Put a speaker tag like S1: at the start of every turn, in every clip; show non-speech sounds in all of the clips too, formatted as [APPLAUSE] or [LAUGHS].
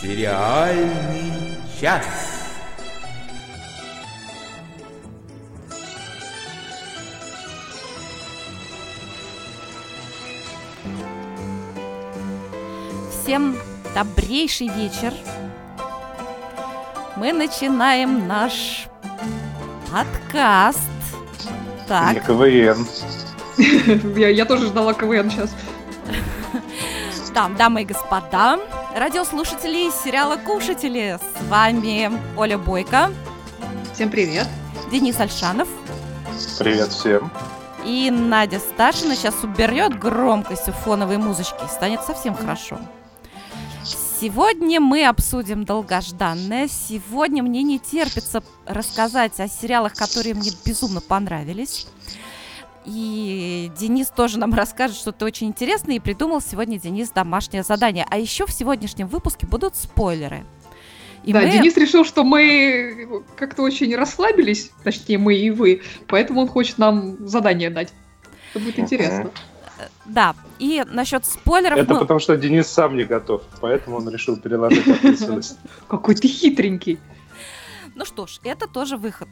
S1: Сериальный час.
S2: Всем добрейший вечер. Мы начинаем наш подкаст. Так.
S3: Не КВН. [LAUGHS]
S4: я, я тоже ждала КВН сейчас. [LAUGHS]
S2: Там, дамы и господа, радиослушатели из сериала «Кушатели». С вами Оля Бойко.
S4: Всем привет.
S2: Денис Альшанов.
S3: Привет всем.
S2: И Надя Сташина сейчас уберет громкость у фоновой музычки. Станет совсем хорошо. Сегодня мы обсудим долгожданное. Сегодня мне не терпится рассказать о сериалах, которые мне безумно понравились. И Денис тоже нам [LAUGHS] расскажет что-то очень интересное. И придумал сегодня Денис домашнее задание. А еще в сегодняшнем выпуске будут спойлеры.
S4: И да, мы... Денис решил, что мы как-то очень расслабились, точнее мы и вы, поэтому он хочет нам задание дать. Это будет интересно.
S2: Да, и насчет спойлеров...
S3: Это мы... потому что Денис сам не готов, поэтому он решил переложить ответственность. [LAUGHS]
S4: Какой ты хитренький.
S2: Ну что ж, это тоже выход.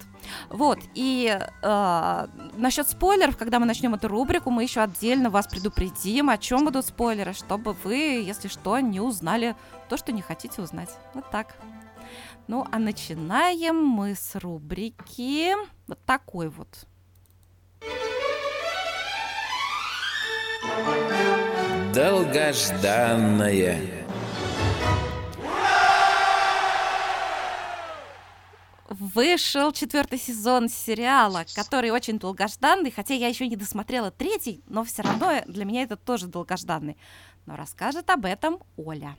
S2: Вот, и э, насчет спойлеров, когда мы начнем эту рубрику, мы еще отдельно вас предупредим, о чем будут спойлеры, чтобы вы, если что, не узнали то, что не хотите узнать. Вот так. Ну, а начинаем мы с рубрики вот такой вот.
S1: Долгожданное.
S2: Вышел четвертый сезон сериала, который очень долгожданный, хотя я еще не досмотрела третий, но все равно для меня это тоже долгожданный. Но расскажет об этом Оля.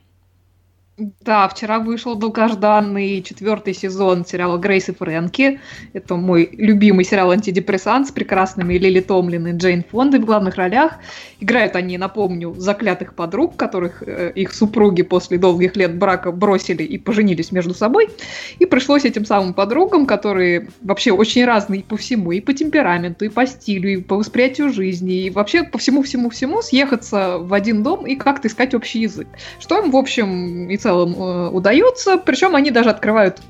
S4: Да, вчера вышел долгожданный четвертый сезон сериала «Грейс и Фрэнки». Это мой любимый сериал антидепрессант с прекрасными Лили Томлин и Джейн Фондой в главных ролях. Играют они, напомню, заклятых подруг, которых э, их супруги после долгих лет брака бросили и поженились между собой. И пришлось этим самым подругам, которые вообще очень разные по всему, и по темпераменту, и по стилю, и по восприятию жизни, и вообще по всему-всему-всему съехаться в один дом и как-то искать общий язык. Что им, в общем, и целом э, удается. Причем они даже открывают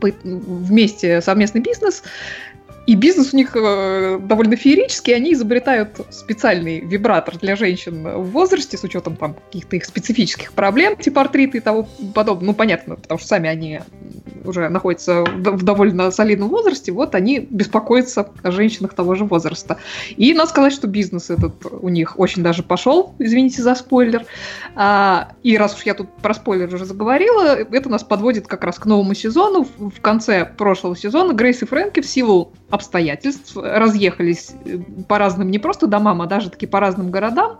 S4: вместе совместный бизнес. И бизнес у них э, довольно феерический, они изобретают специальный вибратор для женщин в возрасте с учетом там каких-то их специфических проблем, типа артрита и того подобное. Ну, понятно, потому что сами они уже находятся в довольно солидном возрасте, вот они беспокоятся о женщинах того же возраста. И надо сказать, что бизнес этот у них очень даже пошел, извините за спойлер. А, и раз уж я тут про спойлер уже заговорила, это нас подводит как раз к новому сезону. В конце прошлого сезона Грейс и Фрэнки в силу обстоятельств разъехались э, по разным не просто домам, а даже таки по разным городам.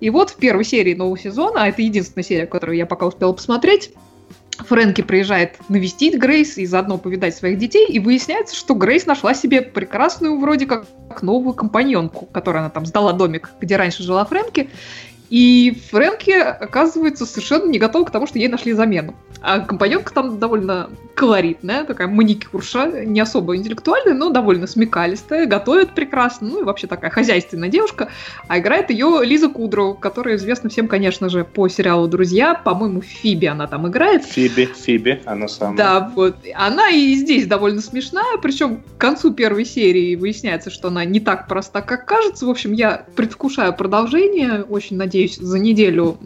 S4: И вот в первой серии нового сезона, а это единственная серия, которую я пока успела посмотреть, Фрэнки приезжает навестить Грейс и заодно повидать своих детей, и выясняется, что Грейс нашла себе прекрасную вроде как новую компаньонку, которую она там сдала домик, где раньше жила Фрэнки, и Фрэнки оказывается совершенно не готова к тому, что ей нашли замену. А компаньонка там довольно колоритная, такая маникюрша, не особо интеллектуальная, но довольно смекалистая, готовит прекрасно, ну и вообще такая хозяйственная девушка. А играет ее Лиза Кудроу, которая известна всем, конечно же, по сериалу «Друзья». По-моему, Фиби она там играет.
S3: Фиби, Фиби, она самая.
S4: Да, вот. Она и здесь довольно смешная, причем к концу первой серии выясняется, что она не так проста, как кажется. В общем, я предвкушаю продолжение, очень надеюсь, надеюсь, за неделю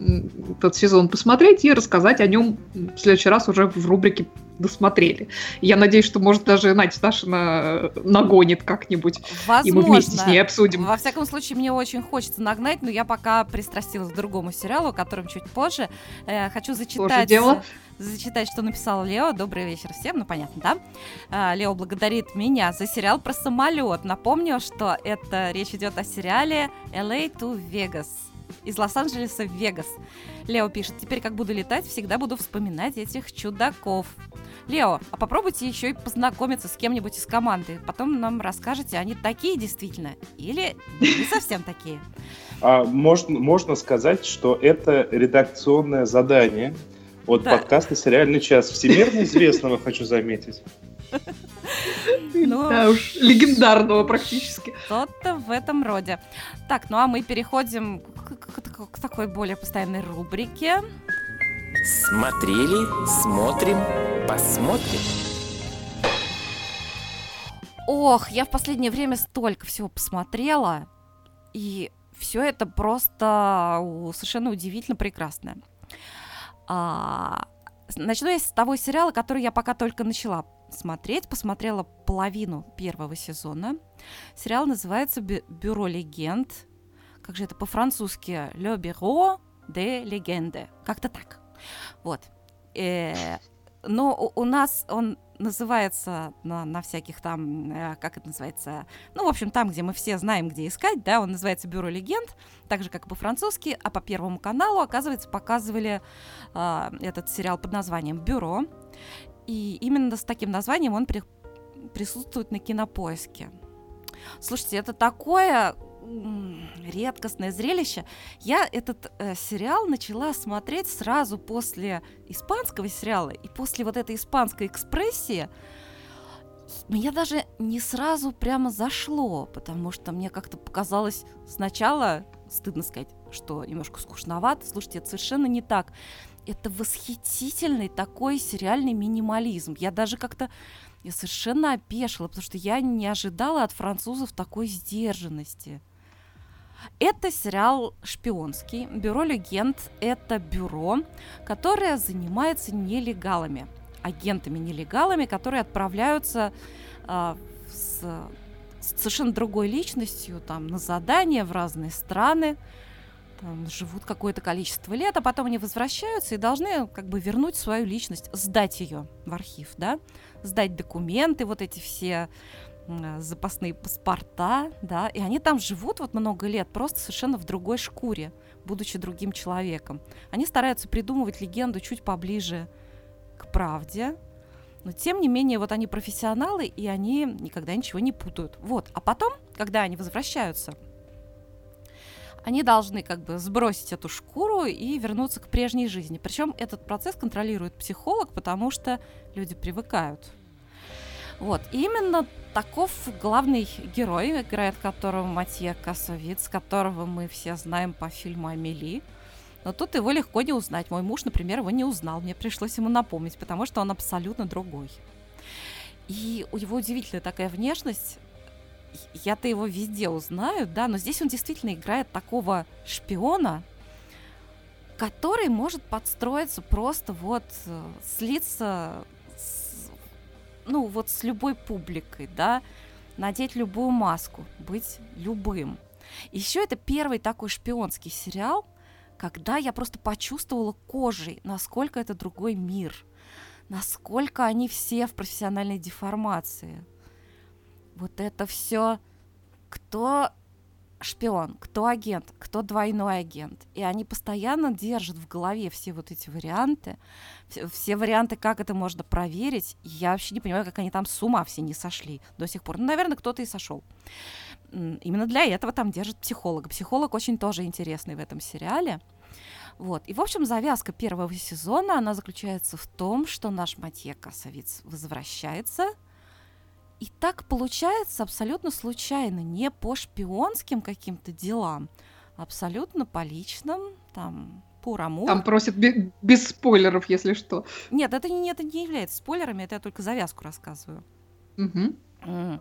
S4: этот сезон посмотреть и рассказать о нем в следующий раз уже в рубрике досмотрели. Я надеюсь, что, может, даже Надя Сташина нагонит как-нибудь.
S2: Возможно.
S4: И мы вместе с ней обсудим.
S2: Во всяком случае, мне очень хочется нагнать, но я пока пристрастилась к другому сериалу, о котором чуть позже. Э, хочу зачитать...
S4: дело
S2: зачитать, что написал Лео. Добрый вечер всем, ну понятно, да? А, Лео благодарит меня за сериал про самолет. Напомню, что это речь идет о сериале LA to Vegas из Лос-Анджелеса в Вегас. Лео пишет, теперь как буду летать, всегда буду вспоминать этих чудаков. Лео, а попробуйте еще и познакомиться с кем-нибудь из команды. Потом нам расскажете, они такие действительно или не совсем такие.
S3: А, можно, можно сказать, что это редакционное задание от да. подкаста «Сериальный час». Всемирно известного, хочу заметить.
S4: Ну, да уж, легендарного практически.
S2: Что-то в этом роде. Так, ну а мы переходим к, к, к, к такой более постоянной рубрике.
S1: Смотрели, смотрим, посмотрим.
S2: Ох, я в последнее время столько всего посмотрела, и все это просто совершенно удивительно прекрасное. А, начну я с того сериала, который я пока только начала смотреть. Посмотрела половину первого сезона. Сериал называется «Бюро легенд». Как же это по-французски? «Le Bureau de Legende». Как-то так. Вот. Э, но у нас он называется на, на всяких там, э, как это называется, ну, в общем, там, где мы все знаем, где искать, да, он называется «Бюро легенд», так же, как и по-французски, а по Первому каналу, оказывается, показывали э, этот сериал под названием «Бюро», и именно с таким названием он при, присутствует на кинопоиске. Слушайте, это такое редкостное зрелище. Я этот э, сериал начала смотреть сразу после испанского сериала и после вот этой испанской экспрессии. Мне даже не сразу прямо зашло, потому что мне как-то показалось сначала, стыдно сказать, что немножко скучновато. Слушайте, это совершенно не так. Это восхитительный такой сериальный минимализм. Я даже как-то я совершенно опешила, потому что я не ожидала от французов такой сдержанности. Это сериал шпионский. Бюро легенд — это бюро, которое занимается нелегалами, агентами-нелегалами, которые отправляются э, с, с совершенно другой личностью там, на задания в разные страны, там, живут какое-то количество лет, а потом они возвращаются и должны как бы вернуть свою личность, сдать ее в архив, да, сдать документы, вот эти все Э, запасные паспорта, да, и они там живут вот много лет просто совершенно в другой шкуре, будучи другим человеком. Они стараются придумывать легенду чуть поближе к правде, но тем не менее вот они профессионалы, и они никогда ничего не путают. Вот, а потом, когда они возвращаются, они должны как бы сбросить эту шкуру и вернуться к прежней жизни. Причем этот процесс контролирует психолог, потому что люди привыкают вот, и именно таков главный герой, играет которого Матье Косовиц, которого мы все знаем по фильму «Амели». Но тут его легко не узнать. Мой муж, например, его не узнал. Мне пришлось ему напомнить, потому что он абсолютно другой. И у него удивительная такая внешность. Я-то его везде узнаю, да, но здесь он действительно играет такого шпиона, который может подстроиться просто вот, э, слиться ну, вот с любой публикой, да, надеть любую маску, быть любым. Еще это первый такой шпионский сериал, когда я просто почувствовала кожей, насколько это другой мир, насколько они все в профессиональной деформации. Вот это все, кто шпион, кто агент, кто двойной агент. И они постоянно держат в голове все вот эти варианты, все, варианты, как это можно проверить. Я вообще не понимаю, как они там с ума все не сошли до сих пор. Ну, наверное, кто-то и сошел. Именно для этого там держит психолога. Психолог очень тоже интересный в этом сериале. Вот. И, в общем, завязка первого сезона, она заключается в том, что наш Матье Косовиц возвращается – и так получается абсолютно случайно, не по шпионским каким-то делам, абсолютно по личным, там, по раму.
S4: Там просят без, спойлеров, если что.
S2: Нет, это не, это не является спойлерами, это я только завязку рассказываю.
S4: Угу. Mm.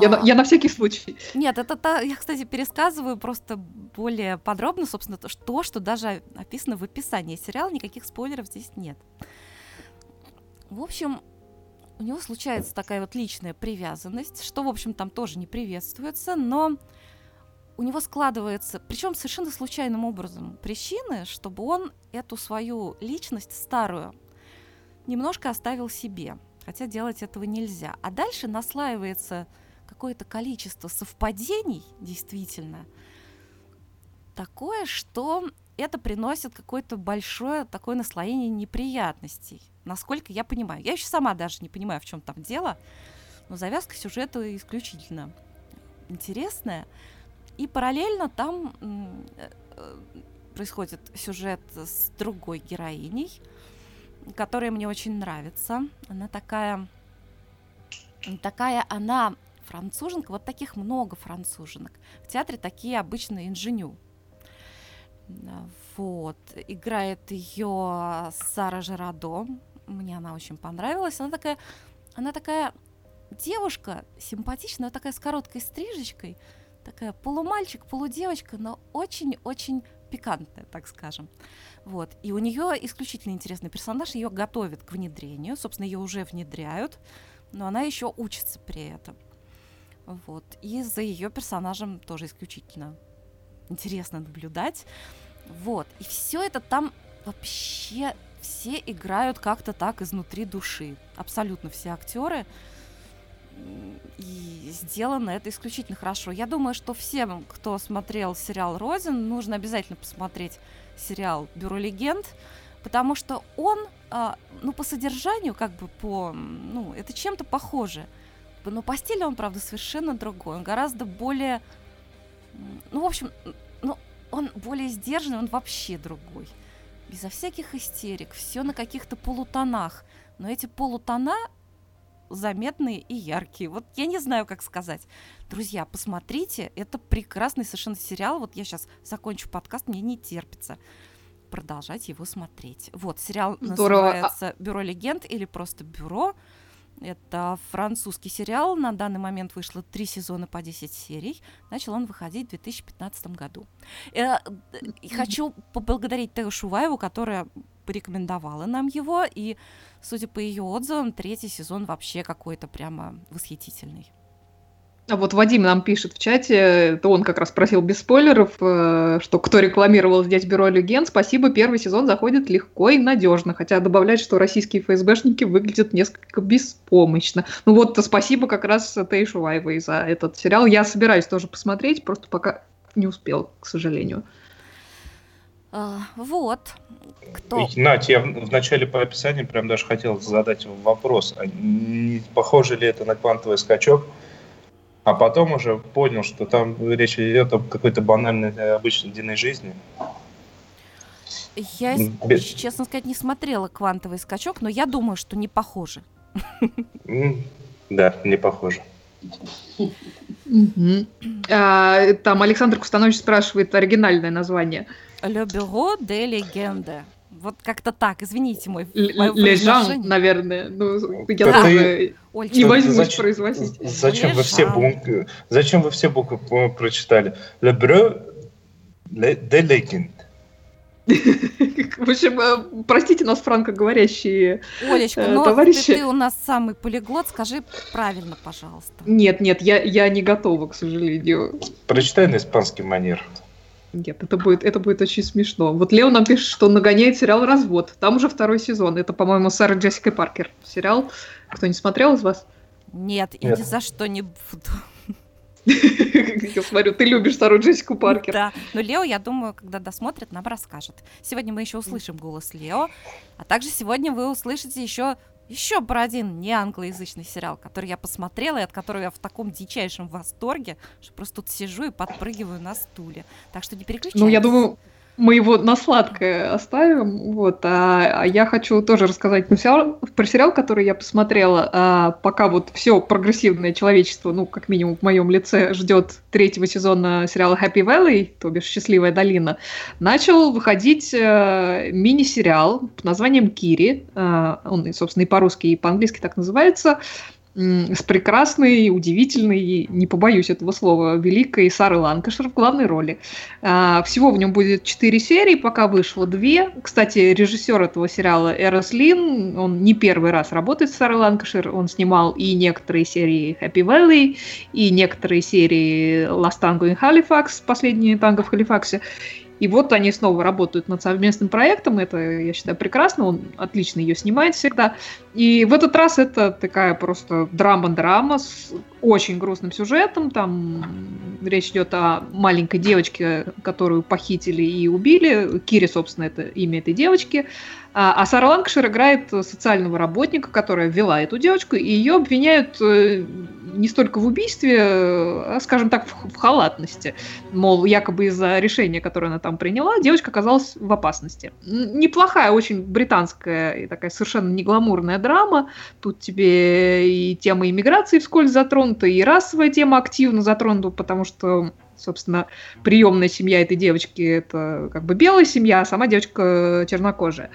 S4: Я, а, на, я на всякий случай.
S2: Нет, это та, я, кстати, пересказываю просто более подробно, собственно, то, что, что даже описано в описании сериала, никаких спойлеров здесь нет. В общем, у него случается такая вот личная привязанность, что, в общем, там тоже не приветствуется, но у него складывается, причем совершенно случайным образом, причины, чтобы он эту свою личность старую немножко оставил себе, хотя делать этого нельзя. А дальше наслаивается какое-то количество совпадений, действительно, такое, что это приносит какое-то большое такое наслоение неприятностей насколько я понимаю. Я еще сама даже не понимаю, в чем там дело, но завязка сюжета исключительно интересная. И параллельно там э, происходит сюжет с другой героиней, которая мне очень нравится. Она такая, такая она француженка, вот таких много француженок. В театре такие обычно инженю. Вот. Играет ее Сара Жирадо. Мне она очень понравилась. Она такая, она такая девушка симпатичная, такая с короткой стрижечкой. Такая полумальчик, полудевочка, но очень-очень пикантная, так скажем. Вот. И у нее исключительно интересный персонаж, ее готовят к внедрению, собственно, ее уже внедряют, но она еще учится при этом. Вот. И за ее персонажем тоже исключительно интересно наблюдать. Вот. И все это там вообще все играют как-то так изнутри души. Абсолютно все актеры. И сделано это исключительно хорошо. Я думаю, что всем, кто смотрел сериал Розин, нужно обязательно посмотреть сериал Бюро легенд, потому что он, а, ну, по содержанию, как бы по, ну, это чем-то похоже. Но по стилю он, правда, совершенно другой. Он гораздо более, ну, в общем, ну, он более сдержанный, он вообще другой. Безо всяких истерик, все на каких-то полутонах. Но эти полутона заметные и яркие. Вот я не знаю, как сказать. Друзья, посмотрите, это прекрасный совершенно сериал. Вот я сейчас закончу подкаст, мне не терпится продолжать его смотреть. Вот, сериал Здорово. называется «Бюро легенд» или просто «Бюро». Это французский сериал. На данный момент вышло три сезона по 10 серий. Начал он выходить в 2015 году. Э, и хочу поблагодарить Тео Шуваеву, которая порекомендовала нам его. И, судя по ее отзывам, третий сезон вообще какой-то прямо восхитительный.
S4: А вот Вадим нам пишет в чате, это он как раз просил без спойлеров, э, что кто рекламировал здесь Бюро Легенд, спасибо, первый сезон заходит легко и надежно, хотя добавляет, что российские ФСБшники выглядят несколько беспомощно. Ну вот, спасибо как раз Тей Шуваевой за этот сериал. Я собираюсь тоже посмотреть, просто пока не успел, к сожалению.
S2: А, вот. Кто?
S3: Надь, я в начале по описанию прям даже хотел задать вопрос. А не похоже ли это на квантовый скачок? А потом уже понял, что там речь идет о какой-то банальной э, обычной дневной жизни.
S2: Я, Без... честно сказать, не смотрела «Квантовый скачок», но я думаю, что не похоже.
S3: Да, не похоже.
S4: А, там Александр Кустанович спрашивает оригинальное название.
S2: «Le Bureau de Legende». Вот как-то так, извините мой
S4: Лежан, наверное. Ну, я да. тоже Оль, не возьмусь зачем, производить.
S3: Зачем вы, все буквы, зачем вы все буквы прочитали? Le Bureau de Legend. [LAUGHS]
S4: В общем, э, простите нас, франкоговорящие
S2: Олечка, э, но товарищи. Ты, ты у нас самый полиглот, скажи правильно, пожалуйста.
S4: Нет, нет, я, я не готова, к сожалению.
S3: Прочитай на испанский манер.
S4: Нет, это будет, это будет очень смешно. Вот Лео нам пишет, что он нагоняет сериал «Развод». Там уже второй сезон. Это, по-моему, Сара Джессика Паркер. Сериал. Кто не смотрел из вас?
S2: Нет, и Нет. ни за что не буду. [LAUGHS]
S4: Я смотрю, ты любишь Сару Джессику Паркер.
S2: Да, но Лео, я думаю, когда досмотрит, нам расскажет. Сегодня мы еще услышим голос Лео, а также сегодня вы услышите еще еще про один не англоязычный сериал, который я посмотрела и от которого я в таком дичайшем восторге, что просто тут сижу и подпрыгиваю на стуле. Так что не переключайтесь.
S4: Ну, я думаю, мы его на сладкое оставим. Вот, а, а я хочу тоже рассказать про сериал, про сериал, который я посмотрела. А, пока вот все прогрессивное человечество, ну, как минимум в моем лице, ждет третьего сезона сериала Happy Valley, то бишь Счастливая долина, начал выходить а, мини-сериал под названием Кири. А, он, собственно, и по-русски, и по-английски так называется с прекрасной, удивительной, не побоюсь этого слова, великой Сары Ланкашер в главной роли. А, всего в нем будет четыре серии, пока вышло две. Кстати, режиссер этого сериала Эрос Лин, он не первый раз работает с Сарой Ланкашер, он снимал и некоторые серии Happy Valley, и некоторые серии Last Tango in Halifax, последние танго в Халифаксе, и вот они снова работают над совместным проектом. Это, я считаю, прекрасно. Он отлично ее снимает всегда. И в этот раз это такая просто драма-драма с очень грустным сюжетом. Там речь идет о маленькой девочке, которую похитили и убили. Кири, собственно, это имя этой девочки. А, а Сара Ланкшир играет социального работника, которая ввела эту девочку, и ее обвиняют э, не столько в убийстве, а, скажем так, в, в халатности. Мол, якобы из-за решения, которое она там приняла, девочка оказалась в опасности. Неплохая, очень британская и такая совершенно негламурная драма. Тут тебе и тема иммиграции вскользь затронута, и расовая тема активно затронута, потому что Собственно, приемная семья этой девочки это как бы белая семья, а сама девочка чернокожая.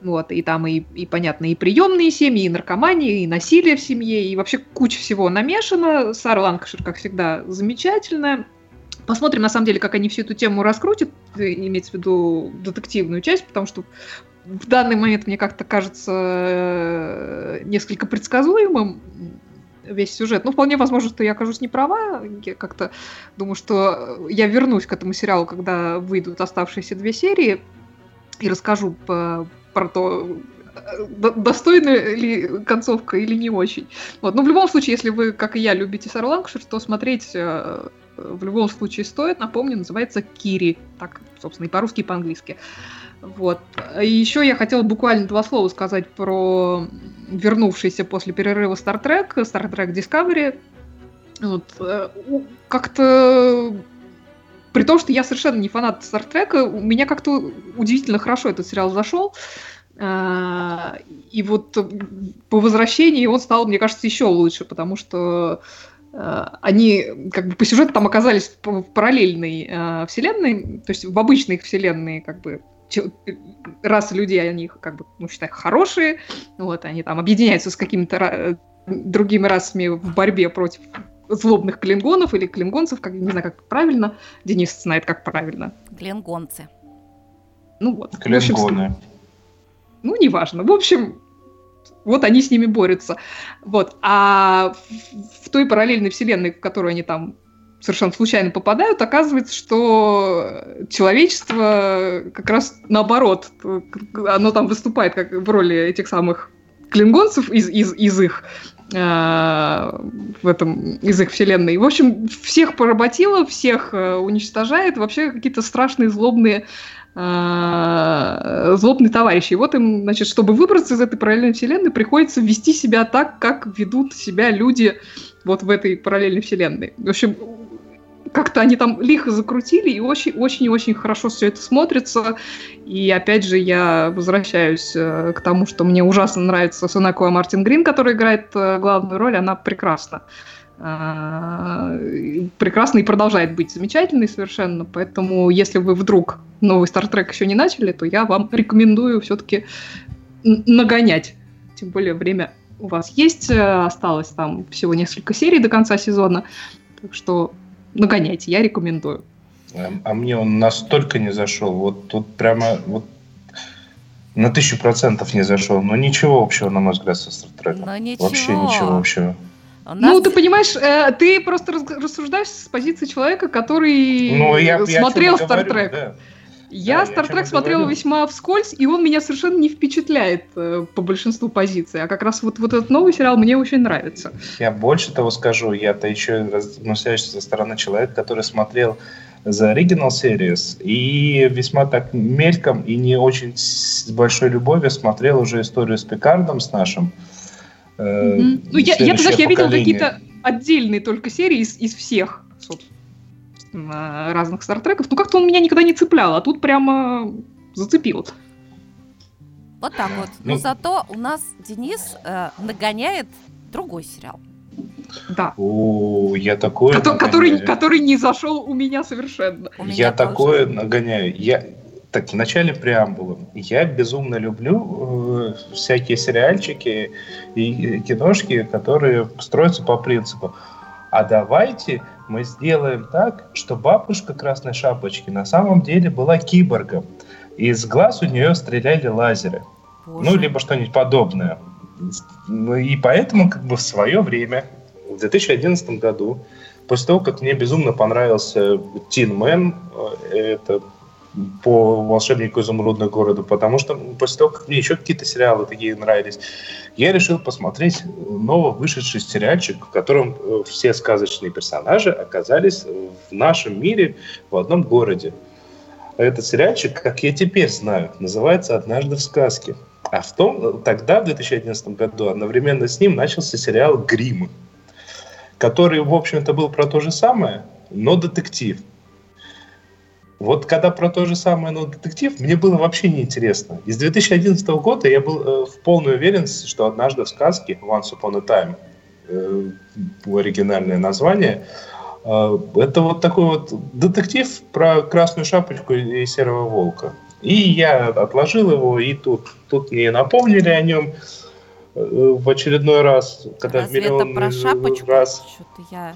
S4: Вот, и там и, и понятно, и приемные семьи, и наркомания, и насилие в семье, и вообще куча всего намешано. Сара Ланкашир, как всегда, замечательная. Посмотрим, на самом деле, как они всю эту тему раскрутят, имеется в виду детективную часть, потому что в данный момент мне как-то кажется э, несколько предсказуемым весь сюжет. Ну, вполне возможно, что я окажусь не права. Я как-то думаю, что я вернусь к этому сериалу, когда выйдут оставшиеся две серии, и расскажу по, про то, э, достойна ли концовка или не очень. Вот. Но в любом случае, если вы, как и я, любите Сару Ланкшир, то смотреть э, в любом случае стоит. Напомню, называется Кири. Так, собственно, и по-русски, и по-английски. Вот. И еще я хотела буквально два слова сказать про вернувшийся после перерыва Star Trek, Star Trek Discovery. Вот. Э, как-то при том, что я совершенно не фанат Стартрека, у меня как-то удивительно хорошо этот сериал зашел. А, и вот по возвращении он стал, мне кажется, еще лучше, потому что а, они как бы по сюжету там оказались в параллельной вселенной, то есть в обычной вселенной как бы расы людей, они как бы, ну, считай, хорошие, вот, они там объединяются с какими-то другими расами в борьбе против злобных клингонов или клингонцев, как не знаю, как правильно. Денис знает, как правильно.
S2: Клингонцы.
S4: Ну вот.
S3: Клингоны.
S4: общем, ну, неважно. В общем, вот они с ними борются. Вот. А в, в той параллельной вселенной, в которую они там совершенно случайно попадают, оказывается, что человечество как раз наоборот, оно там выступает как в роли этих самых клингонцев из, из, из их Э, в этом из их вселенной. В общем, всех поработило, всех э, уничтожает, вообще какие-то страшные злобные э, злобные товарищи. И вот им, значит, чтобы выбраться из этой параллельной вселенной, приходится вести себя так, как ведут себя люди вот в этой параллельной вселенной. В общем, как-то они там лихо закрутили, и очень-очень-очень хорошо все это смотрится. И опять же, я возвращаюсь э, к тому, что мне ужасно нравится Сонакуа Мартин Грин, который играет э, главную роль, она прекрасна. Э, прекрасно и продолжает быть замечательной совершенно. Поэтому, если вы вдруг новый Стартрек еще не начали, то я вам рекомендую все-таки нагонять. Тем более время у вас есть, осталось там всего несколько серий до конца сезона. Так что нагоняйте, я рекомендую.
S3: А, а мне он настолько не зашел. Вот тут прямо вот на тысячу процентов не зашел. Но ничего общего, на мой взгляд, со Стартреком. Вообще ничего общего.
S4: Нас... Ну, ты понимаешь, э, ты просто рассуждаешь с позиции человека, который ну, я, смотрел Стартрек. Да. Я Star Trek смотрела весьма вскользь, и он меня совершенно не впечатляет э, по большинству позиций. А как раз вот, вот этот новый сериал мне очень нравится.
S3: Я больше того скажу, я-то еще настоящий со стороны человека, который смотрел за Original Series и весьма так мельком и не очень с большой любовью смотрел уже историю с Пикардом, с нашим.
S4: Э, mm-hmm. Ну, я, я, знаешь, я видел какие-то отдельные только серии из, из всех, собственно разных стартреков, ну как-то он меня никогда не цеплял, а тут прямо зацепил.
S2: Вот так вот. Но ну, зато у нас Денис э, нагоняет другой сериал.
S4: Да.
S3: О, я такое.
S4: Ко- который, который не зашел у меня совершенно.
S3: У я такое нагоняю. Я так, в начале преамбулы. Я безумно люблю э, всякие сериальчики и киношки, которые строятся по принципу. А давайте мы сделаем так, что бабушка Красной Шапочки на самом деле была киборгом. И из глаз у нее стреляли лазеры. Боже. Ну, либо что-нибудь подобное. Ну, и поэтому как бы в свое время, в 2011 году, после того, как мне безумно понравился Тин Мэн, это по «Волшебнику изумрудного города», потому что после того, как мне еще какие-то сериалы такие нравились, я решил посмотреть ново вышедший сериальчик, в котором э, все сказочные персонажи оказались в нашем мире в одном городе. Этот сериальчик, как я теперь знаю, называется «Однажды в сказке». А в том, тогда, в 2011 году, одновременно с ним начался сериал «Грим», который, в общем-то, был про то же самое, но детектив – вот когда про то же самое, но детектив, мне было вообще неинтересно. Из 2011 года я был э, в полной уверенности, что однажды в сказке Once Upon a Time, э, оригинальное название, э, это вот такой вот детектив про красную шапочку и серого волка. И я отложил его, и тут, тут мне напомнили о нем э, в очередной раз,
S2: когда Разве миллион это про шапочку?
S3: раз.
S2: Что-то я...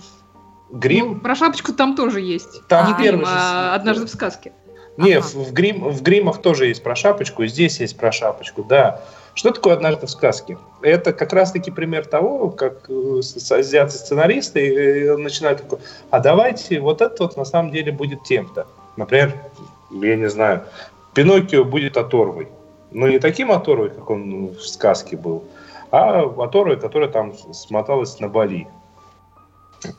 S3: Грим?
S4: Ну, про шапочку там тоже есть.
S3: Там
S4: не грим, а однажды в сказке.
S3: Не, ага. в, в, грим, в гримах тоже есть про шапочку, и здесь есть про шапочку, да. Что такое «Однажды в сказке»? Это как раз-таки пример того, как э, азиаты-сценаристы э, начинают такой, а давайте вот это вот на самом деле будет тем-то. Например, я не знаю, Пиноккио будет оторвой. Но не таким оторвой, как он в сказке был, а оторвой, которая там смоталась на Бали.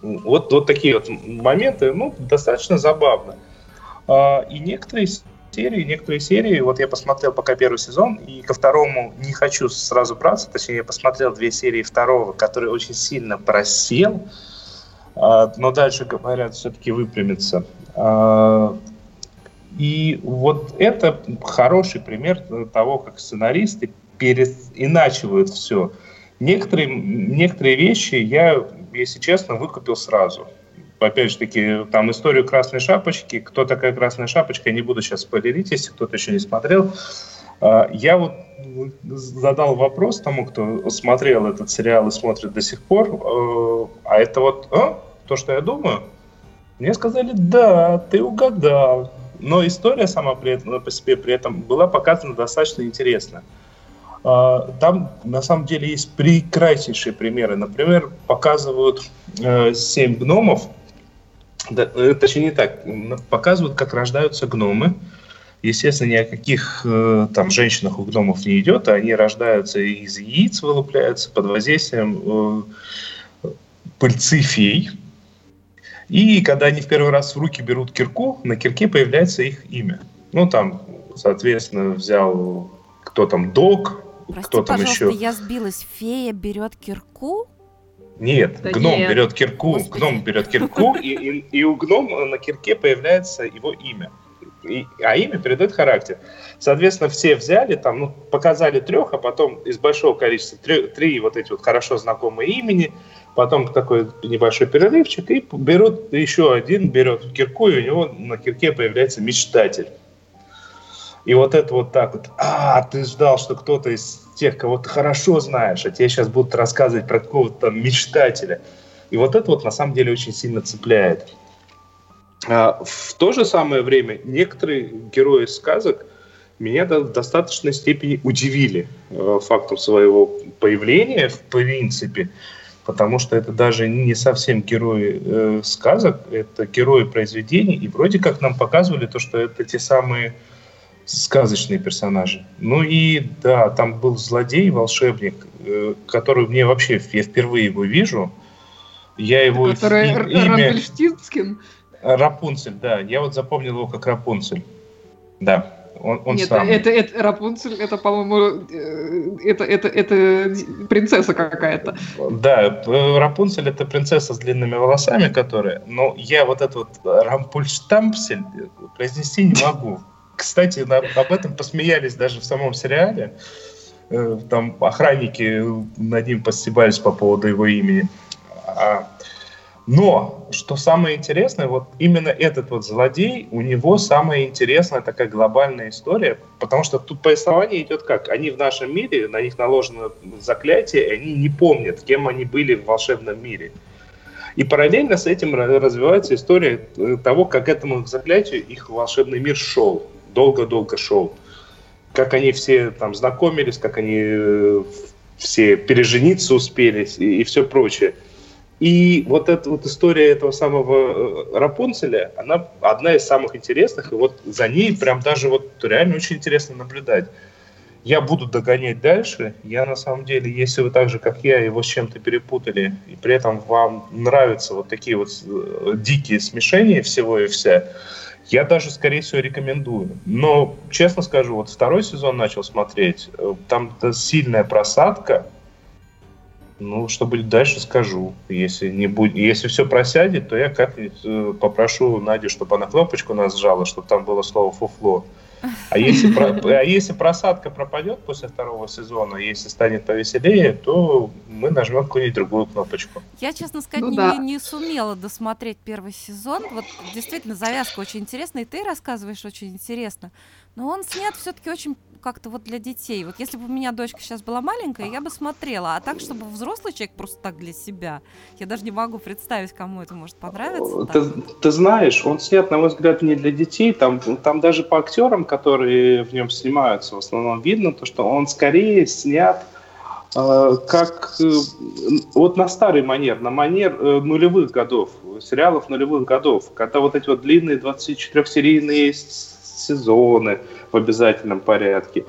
S3: Вот, вот такие вот моменты, ну, достаточно забавно. А, и некоторые серии, некоторые серии, вот я посмотрел пока первый сезон, и ко второму не хочу сразу браться, точнее, я посмотрел две серии второго, который очень сильно просел, а, но дальше, говорят, все-таки выпрямится. А, и вот это хороший пример того, как сценаристы переиначивают все. Некоторые, некоторые вещи я, если честно, выкупил сразу опять же таки, там историю Красной Шапочки. Кто такая Красная Шапочка, я не буду сейчас спойлерить, если кто-то еще не смотрел. А, я вот задал вопрос тому, кто смотрел этот сериал и смотрит до сих пор, э, а это вот а, то, что я думаю? Мне сказали, да, ты угадал. Но история сама при этом, по себе при этом была показана достаточно интересно. Там на самом деле есть прекраснейшие примеры. Например, показывают э, семь гномов, э, точнее не так. Показывают, как рождаются гномы. Естественно, ни о каких э, там женщинах у гномов не идет, а они рождаются из яиц, вылупляются под воздействием э, пыльцы фей. И когда они в первый раз в руки берут кирку, на кирке появляется их имя. Ну, там, соответственно, взял кто там док,
S2: Прости,
S3: кто там
S2: пожалуйста,
S3: еще.
S2: я сбилась. Фея берет кирку?
S3: Нет, да гном нет. берет кирку, Господи. гном берет кирку, и, и, и у гнома на кирке появляется его имя. И, а имя передает характер. Соответственно, все взяли, там, ну, показали трех, а потом из большого количества три, три вот эти вот хорошо знакомые имени, потом такой небольшой перерывчик, и берут еще один, берет кирку, и у него на кирке появляется мечтатель. И вот это вот так вот, а, ты ждал, что кто-то из тех, кого ты хорошо знаешь, а тебе сейчас будут рассказывать про какого-то мечтателя. И вот это вот на самом деле очень сильно цепляет. А в то же самое время некоторые герои сказок меня до достаточной степени удивили э, фактом своего появления, в принципе, потому что это даже не совсем герои э, сказок, это герои произведений, и вроде как нам показывали то, что это те самые сказочные персонажи. Ну и да, там был злодей, волшебник, э, который мне вообще, я впервые его вижу. Я его
S4: который и, имя... Рапунцель,
S3: Рапунцель, да. Я вот запомнил его как Рапунцель. Да. Он, он
S4: Нет,
S3: сам.
S4: это, это Рапунцель, это, по-моему, э, это, это, это принцесса какая-то.
S3: Да, э, Рапунцель это принцесса с длинными волосами, которая, но я вот этот вот Рампульштампсель произнести не могу. Кстати, на, об этом посмеялись даже в самом сериале. Э, там охранники над ним постебались по поводу его имени. А, но, что самое интересное, вот именно этот вот злодей, у него самая интересная такая глобальная история, потому что тут повествование идет как? Они в нашем мире, на них наложено заклятие, и они не помнят, кем они были в волшебном мире. И параллельно с этим развивается история э, того, как этому заклятию их волшебный мир шел долго-долго шел. Как они все там знакомились, как они э, все пережениться успели и, и все прочее. И вот эта вот история этого самого э, Рапунцеля, она одна из самых интересных, и вот за ней прям даже вот реально очень интересно наблюдать. Я буду догонять дальше. Я на самом деле, если вы так же, как я, его с чем-то перепутали, и при этом вам нравятся вот такие вот э, дикие смешения всего и вся, я даже, скорее всего, рекомендую. Но, честно скажу, вот второй сезон начал смотреть, э, там сильная просадка, Ну, что будет дальше, скажу. Если, не будет, если все просядет, то я как-нибудь э, попрошу Надю, чтобы она кнопочку нас сжала, чтобы там было слово «фуфло». А если, про, а если просадка пропадет после второго сезона, если станет повеселее, то мы нажмем какую-нибудь другую кнопочку.
S2: Я, честно сказать, ну, не, да. не сумела досмотреть первый сезон. Вот действительно завязка очень интересная, и ты рассказываешь очень интересно. Но он снят все-таки очень как-то вот для детей. Вот если бы у меня дочка сейчас была маленькая, я бы смотрела. А так, чтобы взрослый человек просто так для себя, я даже не могу представить, кому это может понравиться.
S3: Ты, ты знаешь, он снят, на мой взгляд, не для детей. Там, там даже по актерам, которые в нем снимаются, в основном видно, то, что он скорее снят э, как э, вот на старый манер, на манер э, нулевых годов, сериалов нулевых годов, когда вот эти вот длинные 24-серийные сезоны в обязательном порядке.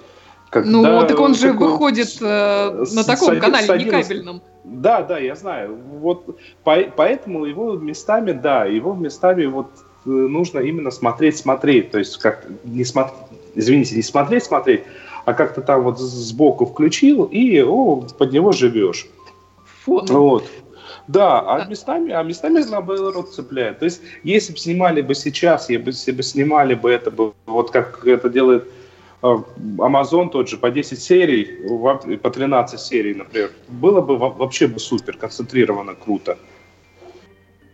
S4: Когда ну, так он же такой, выходит э, на таком с, канале, с не кабельном.
S3: Да, да, я знаю. Вот по, поэтому его местами, да, его местами вот э, нужно именно смотреть, смотреть. То есть как не смотреть, извините, не смотреть, смотреть, а как-то там вот сбоку включил и о, под него живешь. Фон. Вот. Да, а местами, а местами наоборот цепляет. То есть, если бы снимали бы сейчас, если бы снимали бы это бы, вот как это делает э, Amazon тот же, по 10 серий, по 13 серий, например, было бы вообще бы супер, концентрировано, круто.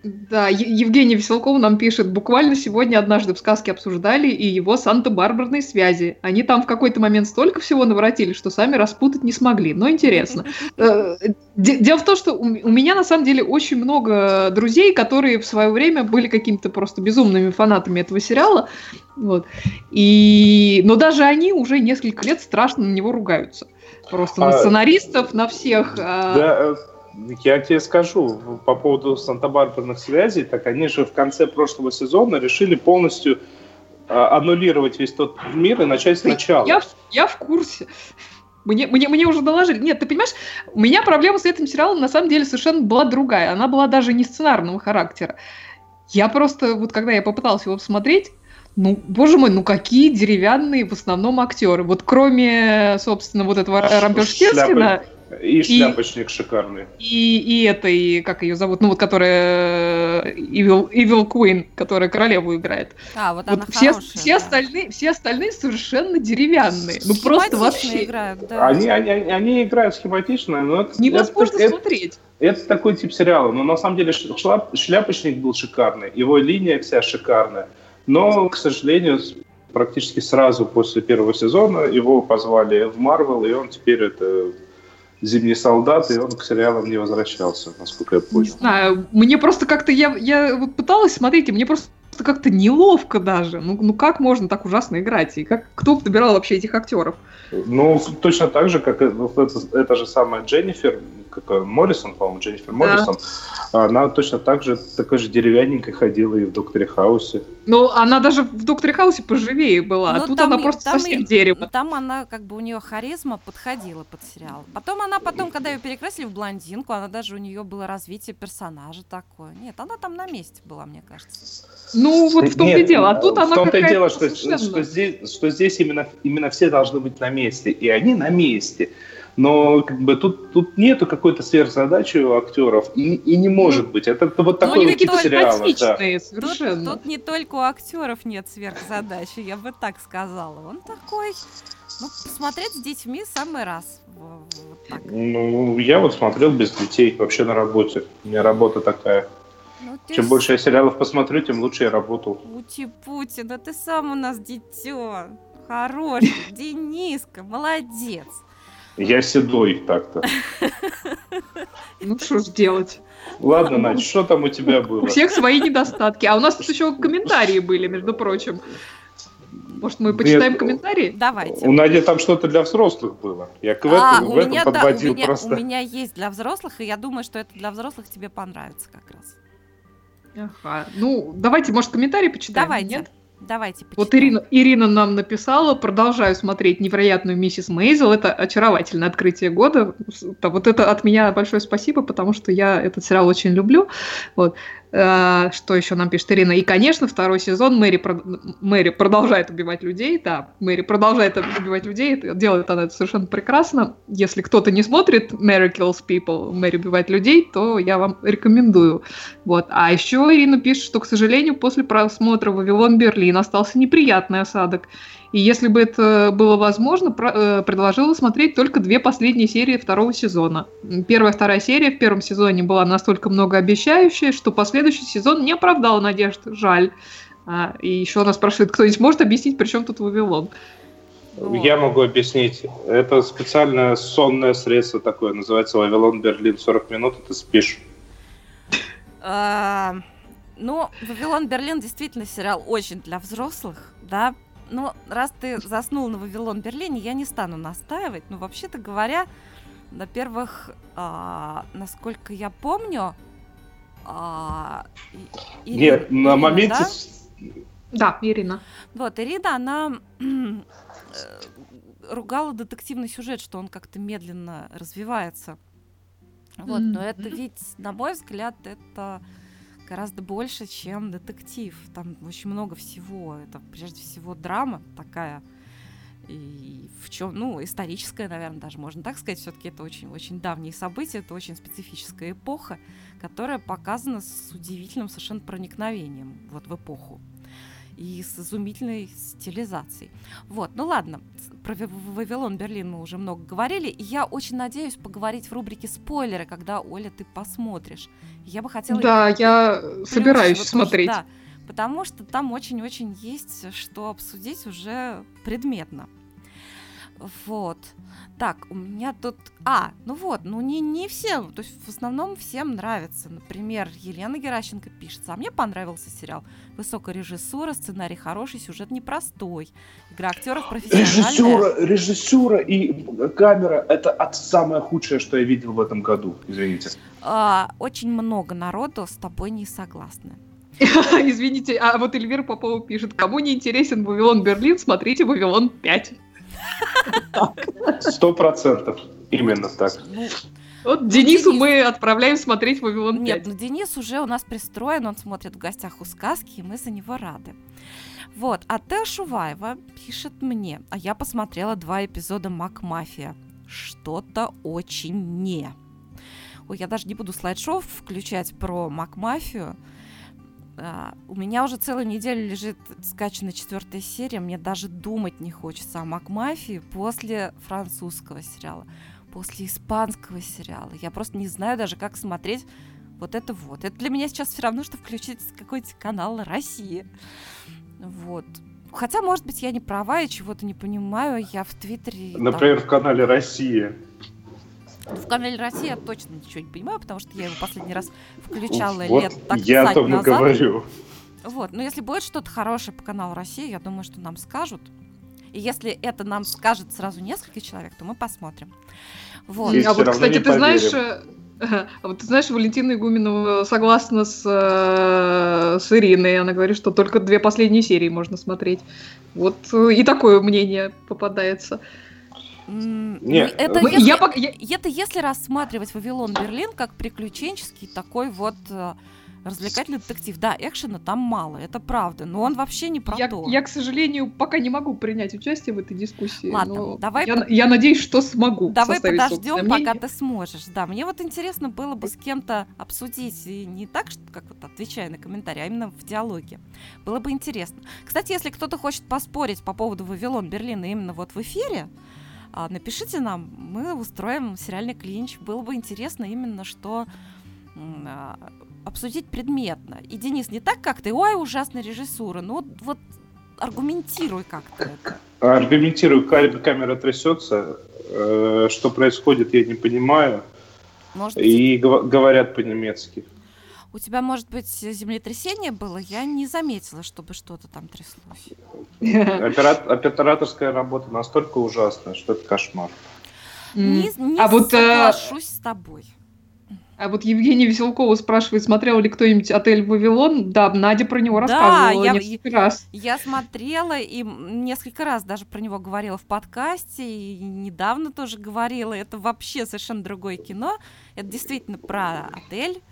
S4: Да, Евгений Веселков нам пишет, буквально сегодня однажды в сказке обсуждали и его Санта-Барбарной связи. Они там в какой-то момент столько всего наворотили, что сами распутать не смогли. Но интересно. [LAUGHS] Э, дело в том, что у меня на самом деле очень много друзей, которые в свое время были какими-то просто безумными фанатами этого сериала. Вот. И... Но даже они уже несколько лет страшно на него ругаются. Просто а... на сценаристов, на всех. А
S3: да, э, я тебе скажу, по поводу Санта-Барбарных связей, так они же в конце прошлого сезона решили полностью а, аннулировать весь тот мир и начать сначала.
S4: Я, я в курсе. Мне, мне, мне уже доложили. Нет, ты понимаешь, у меня проблема с этим сериалом на самом деле совершенно была другая. Она была даже не сценарного характера. Я просто, вот когда я попыталась его посмотреть, ну, боже мой, ну какие деревянные в основном актеры. Вот кроме, собственно, вот этого Рампельштецкина...
S3: И шляпочник и, шикарный.
S4: И, и этой, как ее зовут, ну вот которая э, Evil, Evil Queen, которая королеву играет.
S2: А, вот, вот она
S4: все,
S2: хорошая,
S4: все, да. остальные, все остальные совершенно деревянные. Ну просто вообще.
S3: Играют, да. они, они, они играют схематично, но это,
S4: невозможно
S3: это,
S4: смотреть.
S3: Это, это такой тип сериала. Но на самом деле шляп, шляпочник был шикарный, его линия вся шикарная. Но, к сожалению, практически сразу после первого сезона его позвали в Марвел, и он теперь это «Зимний солдат», и он к сериалам не возвращался, насколько я понял. Не
S4: знаю, мне просто как-то, я, я вот пыталась, смотрите, мне просто как-то неловко даже. Ну, ну как можно так ужасно играть? И как кто добирал вообще этих актеров?
S3: Ну, точно так же, как это, это же самая Дженнифер, как Моррисон, по-моему, Дженнифер Моррисон, да. она точно так же, такой же деревянненькой ходила и в Докторе Хаусе.
S4: Ну, она даже в Докторе Хаусе поживее была, а ну, а тут там, она просто там совсем и, дерево.
S2: Там она, как бы, у нее харизма подходила под сериал. Потом она, потом, когда ее перекрасили в блондинку, она даже у нее было развитие персонажа такое. Нет, она там на месте была, мне кажется.
S4: Ну, вот в том-то и дело. А тут она
S3: В том-то и дело, что, что, здесь, что здесь именно, именно все должны быть на месте. И они на месте. Но как бы тут, тут нету какой-то сверхзадачи у актеров, и, и не может быть. Это, это вот ну, такой вот тип сериала. Да.
S2: Совершенно. Тут, тут не только у актеров нет сверхзадачи, я бы так сказала. Он такой, ну, посмотреть с детьми самый раз.
S3: Вот ну, я вот смотрел без детей вообще на работе. У меня работа такая. Ну, Чем с... больше я сериалов посмотрю, тем лучше я работал.
S2: Пути-пути, да ты сам у нас дитё. Хороший, [LAUGHS] Дениска, молодец.
S3: Я седой так-то. [LAUGHS]
S4: Ну что ж делать?
S3: Ладно, Надь, что там у тебя было?
S4: У всех свои недостатки. А у нас тут [LAUGHS] еще комментарии были, между прочим. Может, мы почитаем Нет, комментарии?
S2: Давайте.
S3: У Нади там что-то для взрослых было. Я к а, этому, в этом меня, подводил
S2: да, у меня,
S3: просто.
S2: У меня есть для взрослых, и я думаю, что это для взрослых тебе понравится как раз.
S4: Ага. Ну, давайте, может, комментарии почитаем?
S2: Давайте.
S4: Нет?
S2: Давайте почитаем.
S4: Вот Ирина, Ирина нам написала, продолжаю смотреть «Невероятную миссис Мейзел». Это очаровательное открытие года. Вот это от меня большое спасибо, потому что я этот сериал очень люблю. Вот. Э, что еще нам пишет Ирина? И, конечно, второй сезон Мэри, про... Мэри продолжает убивать людей. Да, Мэри продолжает убивать людей. Делает она это совершенно прекрасно. Если кто-то не смотрит Mary Kills People, Мэри убивает людей, то я вам рекомендую. Вот. А еще Ирина пишет, что, к сожалению, после просмотра «Вавилон Берлин» остался неприятный осадок. И если бы это было возможно, э, предложила смотреть только две последние серии второго сезона. Первая и вторая серия в первом сезоне была настолько многообещающая, что последующий сезон не оправдал надежд. Жаль. А, и еще она спрашивает, кто-нибудь может объяснить, при чем тут Вавилон?
S3: Я могу объяснить. Это специальное сонное средство такое, называется Вавилон Берлин 40 минут, и ты спишь.
S2: А, ну, Вавилон Берлин действительно сериал очень для взрослых, да, ну, раз ты заснул на Вавилон Берлине, я не стану настаивать. Но вообще-то говоря, во-первых, а, насколько я помню, а,
S3: и, Нет, Ирина, на моменте...
S4: Да? да, Ирина.
S2: Вот, Ирина, она э, ругала детективный сюжет, что он как-то медленно развивается. Вот, mm-hmm. но это ведь, на мой взгляд, это гораздо больше, чем детектив. Там очень много всего. Это прежде всего драма такая. И в чем, ну, историческая, наверное, даже можно так сказать. Все-таки это очень-очень давние события, это очень специфическая эпоха, которая показана с удивительным совершенно проникновением вот в эпоху и с изумительной стилизацией. Вот, ну ладно, про Вавилон Берлин мы уже много говорили, и я очень надеюсь поговорить в рубрике спойлеры, когда, Оля, ты посмотришь. Я бы хотела...
S4: Да, я собираюсь вот смотреть.
S2: Тоже, да, потому что там очень-очень есть что обсудить уже предметно. Вот. Так, у меня тут... А, ну вот, ну не, не всем, то есть в основном всем нравится. Например, Елена Геращенко пишет, а мне понравился сериал. Высокая режиссура, сценарий хороший, сюжет непростой. Игра актеров профессиональная.
S3: Режиссура, режиссура и камера — это от самое худшее, что я видел в этом году, извините.
S2: А, очень много народу с тобой не согласны. [LAUGHS]
S4: Извините, а вот Эльвира Попова пишет, кому не интересен Вавилон Берлин, смотрите Вавилон 5.
S3: Сто процентов. Именно так. Ну,
S4: вот Денису Денис... мы отправляем смотреть Вавилон 5.
S2: Нет, ну Денис уже у нас пристроен, он смотрит в гостях у сказки, и мы за него рады. Вот, а Т. Шуваева пишет мне, а я посмотрела два эпизода Мак Мафия. Что-то очень не. Ой, я даже не буду слайд-шоу включать про Мак Мафию. А, у меня уже целую неделю лежит скачанная четвертая серия. Мне даже думать не хочется о Макмафии после французского сериала, после испанского сериала. Я просто не знаю даже, как смотреть вот это вот. Это для меня сейчас все равно, что включить какой-то канал России. Вот. Хотя, может быть, я не права, я чего-то не понимаю. Я в Твиттере...
S3: Например, там... в канале Россия.
S2: В канале Россия я точно ничего не понимаю, потому что я его последний раз включала вот лет так я о том назад. говорю. Вот, но если будет что-то хорошее по каналу России, я думаю, что нам скажут. И если это нам скажет сразу несколько человек, то мы посмотрим.
S4: Вот. а вот, кстати, ты знаешь, э, а [LAUGHS] вот ты знаешь, Валентина Игуменова согласна с, э, с Ириной. Она говорит, что только две последние серии можно смотреть. Вот э, и такое мнение попадается.
S2: Нет, это, если, я, я... это если рассматривать Вавилон Берлин как приключенческий такой вот э, развлекательный детектив. Да, экшена там мало, это правда, но он вообще не про
S4: я,
S2: то.
S4: Я, к сожалению, пока не могу принять участие в этой дискуссии.
S2: Ладно, давай.
S4: Я, я надеюсь, что смогу.
S2: Давай подождем, пока ты сможешь. Да, мне вот интересно было бы с кем-то обсудить и не так, что как вот отвечая на комментарии, а именно в диалоге. Было бы интересно. Кстати, если кто-то хочет поспорить по поводу Вавилон Берлина именно вот в эфире, напишите нам, мы устроим сериальный клинч. Было бы интересно именно, что а, обсудить предметно. И, Денис, не так, как ты, ой, ужасная режиссура, ну вот аргументируй как-то.
S3: Аргументируй, камера трясется, э, что происходит, я не понимаю. Может и говорят по-немецки.
S2: У тебя, может быть, землетрясение было? Я не заметила, чтобы что-то там тряслось.
S3: Операторская работа настолько ужасная, что это кошмар.
S2: Не, не а вот, э, соглашусь с тобой.
S4: А вот Евгения Веселкова спрашивает, смотрел ли кто-нибудь «Отель Вавилон». Да, Надя про него рассказывала да, я, несколько раз.
S2: Я смотрела и несколько раз даже про него говорила в подкасте, и недавно тоже говорила. Это вообще совершенно другое кино. Это действительно про отель,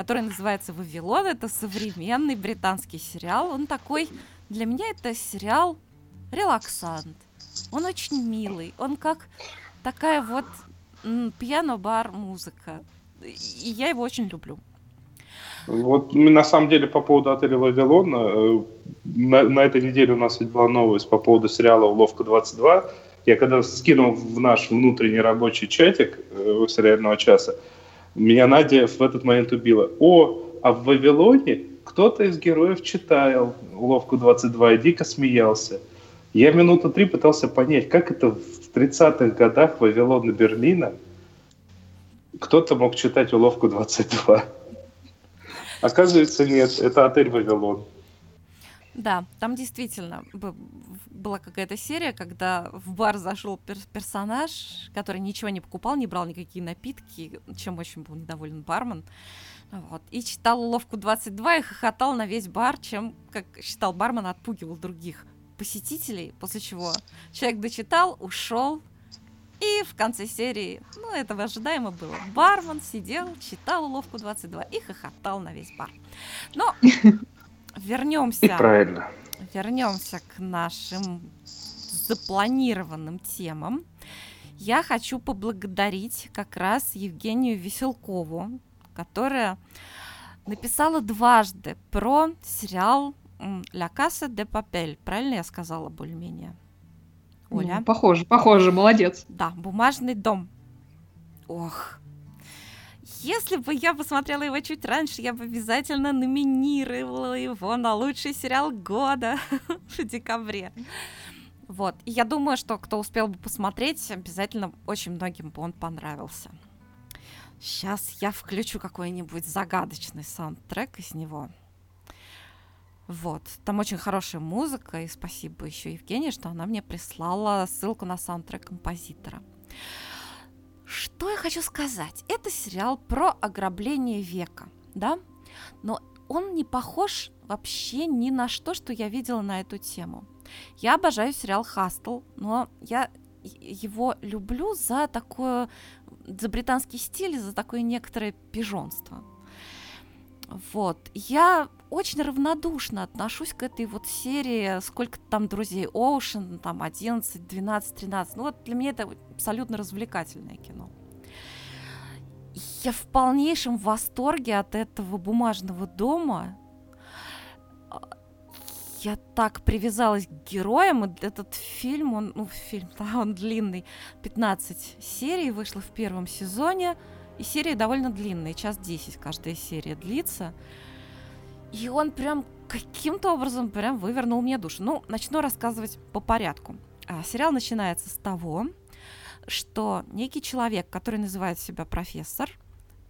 S2: который называется «Вавилон». Это современный британский сериал. Он такой... Для меня это сериал релаксант. Он очень милый. Он как такая вот пиано-бар музыка. И я его очень люблю.
S3: Вот на самом деле по поводу отеля Вавилон, э, на, на этой неделе у нас была новость по поводу сериала «Уловка 22». Я когда скинул в наш внутренний рабочий чатик э, сериального часа, меня Надя в этот момент убила. О, а в Вавилоне кто-то из героев читал «Уловку 22» и дико смеялся. Я минуту три пытался понять, как это в 30-х годах Вавилона Берлина кто-то мог читать «Уловку 22». Оказывается, нет, это отель «Вавилон».
S2: Да, там действительно была какая-то серия, когда в бар зашел пер персонаж, который ничего не покупал, не брал никакие напитки, чем очень был недоволен бармен. Вот, и читал уловку 22 и хохотал на весь бар, чем, как считал бармен, отпугивал других посетителей, после чего человек дочитал, ушел, и в конце серии, ну, этого ожидаемо было. Бармен сидел, читал уловку 22 и хохотал на весь бар. Но [LAUGHS] вернемся. И
S3: правильно.
S2: Вернемся к нашим запланированным темам. Я хочу поблагодарить как раз Евгению Веселкову, которая написала дважды про сериал «Ля Касса де Папель». Правильно я сказала более-менее?
S4: Оля? Ну, похоже, похоже, молодец.
S2: Да, «Бумажный дом». Ох, если бы я посмотрела его чуть раньше, я бы обязательно номинировала его на лучший сериал года [LAUGHS] в декабре. Вот. И я думаю, что кто успел бы посмотреть, обязательно очень многим бы он понравился. Сейчас я включу какой-нибудь загадочный саундтрек из него. Вот. Там очень хорошая музыка, и спасибо еще Евгении, что она мне прислала ссылку на саундтрек композитора. Что я хочу сказать? Это сериал про ограбление века, да? Но он не похож вообще ни на что, что я видела на эту тему. Я обожаю сериал «Хастл», но я его люблю за такое, за британский стиль, за такое некоторое пижонство. Вот. Я очень равнодушно отношусь к этой вот серии, сколько там друзей Оушен, там 11, 12, 13. Ну вот для меня это абсолютно развлекательное кино. Я в полнейшем восторге от этого бумажного дома. Я так привязалась к героям, и этот фильм, он, ну, фильм, [LAUGHS] да, он длинный, 15 серий вышло в первом сезоне, и серии довольно длинные, час 10 каждая серия длится. И он прям каким-то образом прям вывернул мне душу. Ну, начну рассказывать по порядку. А, сериал начинается с того, что некий человек, который называет себя профессор,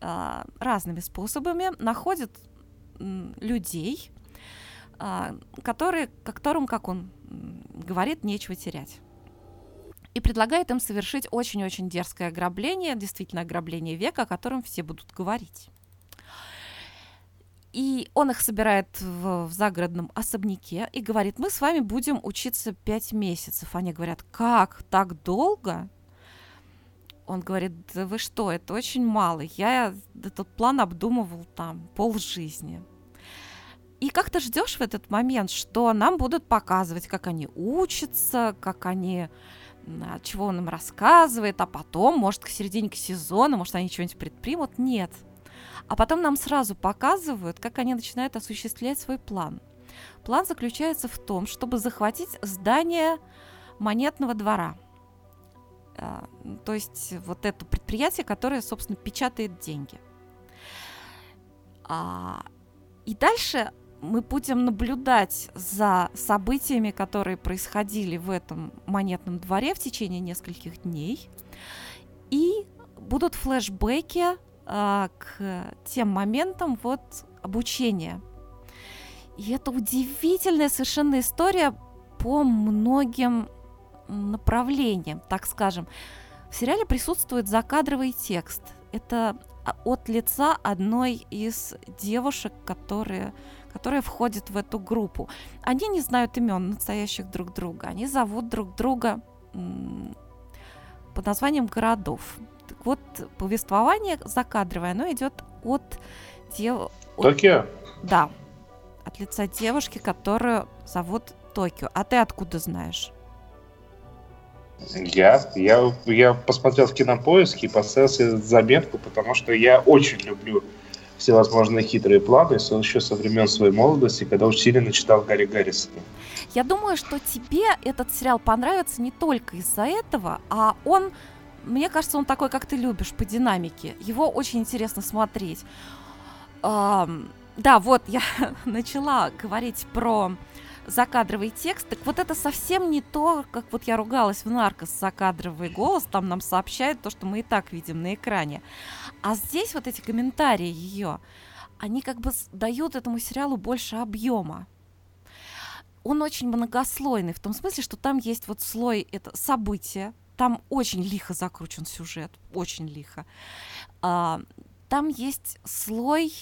S2: а, разными способами находит людей, а, которые, которым, как он говорит, нечего терять. И предлагает им совершить очень-очень дерзкое ограбление, действительно ограбление века, о котором все будут говорить. И он их собирает в, в загородном особняке и говорит, мы с вами будем учиться пять месяцев. Они говорят, как, так долго? Он говорит, да вы что, это очень мало. Я этот план обдумывал там пол жизни. И как ты ждешь в этот момент, что нам будут показывать, как они учатся, как они чего он им рассказывает, а потом, может, к середине сезона, может, они что-нибудь предпримут. Нет. А потом нам сразу показывают, как они начинают осуществлять свой план. План заключается в том, чтобы захватить здание монетного двора. А, то есть вот это предприятие, которое, собственно, печатает деньги. А, и дальше мы будем наблюдать за событиями, которые происходили в этом монетном дворе в течение нескольких дней. И будут флешбеки к тем моментам вот обучения. И это удивительная совершенно история по многим направлениям, так скажем. В сериале присутствует закадровый текст. Это а, от лица одной из девушек, которые которые входят в эту группу. Они не знают имен настоящих друг друга, они зовут друг друга под названием городов. Так вот, повествование закадровое, оно идет от дев...
S3: Токио?
S2: Да, от лица девушки, которую зовут Токио. А ты откуда знаешь?
S3: Я, я, я посмотрел в кинопоиске и поставил себе заметку, потому что я очень люблю всевозможные хитрые планы, еще со времен своей молодости, когда усиленно читал Гарри Гаррисона.
S2: Я думаю, что тебе этот сериал понравится не только из-за этого, а он, мне кажется, он такой, как ты любишь, по динамике. Его очень интересно смотреть. Да, вот я [LAUGHS] начала говорить про закадровый текст, так вот это совсем не то, как вот я ругалась в наркос, закадровый голос там нам сообщает то, что мы и так видим на экране. А здесь вот эти комментарии ее, они как бы дают этому сериалу больше объема. Он очень многослойный, в том смысле, что там есть вот слой это события, там очень лихо закручен сюжет, очень лихо. А, там есть слой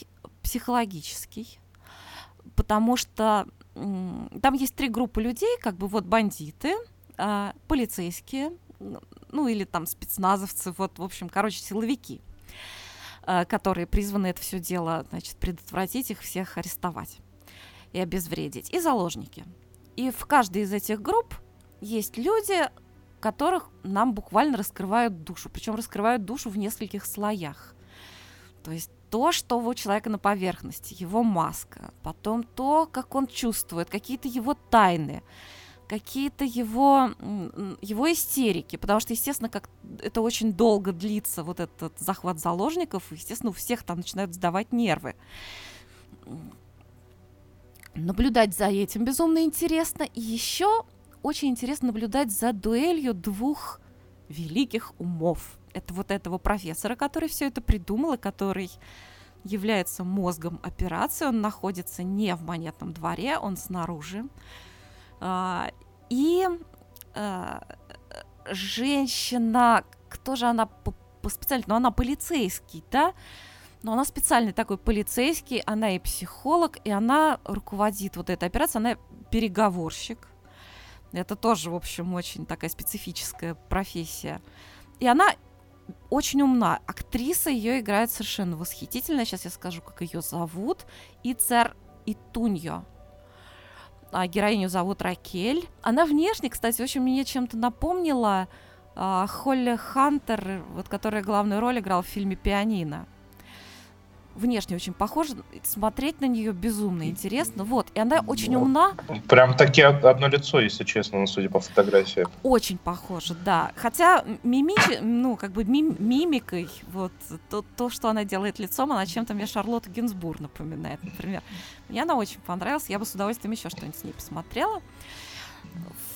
S2: психологический, потому что там есть три группы людей, как бы вот бандиты, а, полицейские, ну или там спецназовцы, вот, в общем, короче, силовики, а, которые призваны это все дело, значит, предотвратить их всех арестовать и обезвредить, и заложники. И в каждой из этих групп есть люди, которых нам буквально раскрывают душу, причем раскрывают душу в нескольких слоях. То есть то, что у человека на поверхности, его маска, потом то, как он чувствует, какие-то его тайны, какие-то его, его истерики, потому что, естественно, как это очень долго длится, вот этот захват заложников, естественно, у всех там начинают сдавать нервы. Наблюдать за этим безумно интересно, и еще очень интересно наблюдать за дуэлью двух великих умов это вот этого профессора, который все это придумал, и который является мозгом операции. Он находится не в монетном дворе, он снаружи. А, и а, женщина, кто же она по, по специальности? Ну, она полицейский, да? Но она специальный такой полицейский, она и психолог, и она руководит вот этой операцией, она переговорщик. Это тоже, в общем, очень такая специфическая профессия. И она очень умна. Актриса ее играет совершенно восхитительно. Сейчас я скажу, как ее зовут. Ицер Итуньо. А героиню зовут Ракель. Она внешне, кстати, очень мне чем-то напомнила а, Холли Хантер, вот, которая главную роль играла в фильме «Пианино» внешне очень похожа, смотреть на нее безумно интересно. Вот, и она очень ну, умна.
S3: Прям таки одно лицо, если честно, ну, судя по фотографии.
S2: Очень похоже, да. Хотя мимичи, ну, как бы мим, мимикой, вот, то, то, что она делает лицом, она чем-то мне Шарлотту Гинзбур напоминает, например. Мне она очень понравилась, я бы с удовольствием еще что-нибудь с ней посмотрела.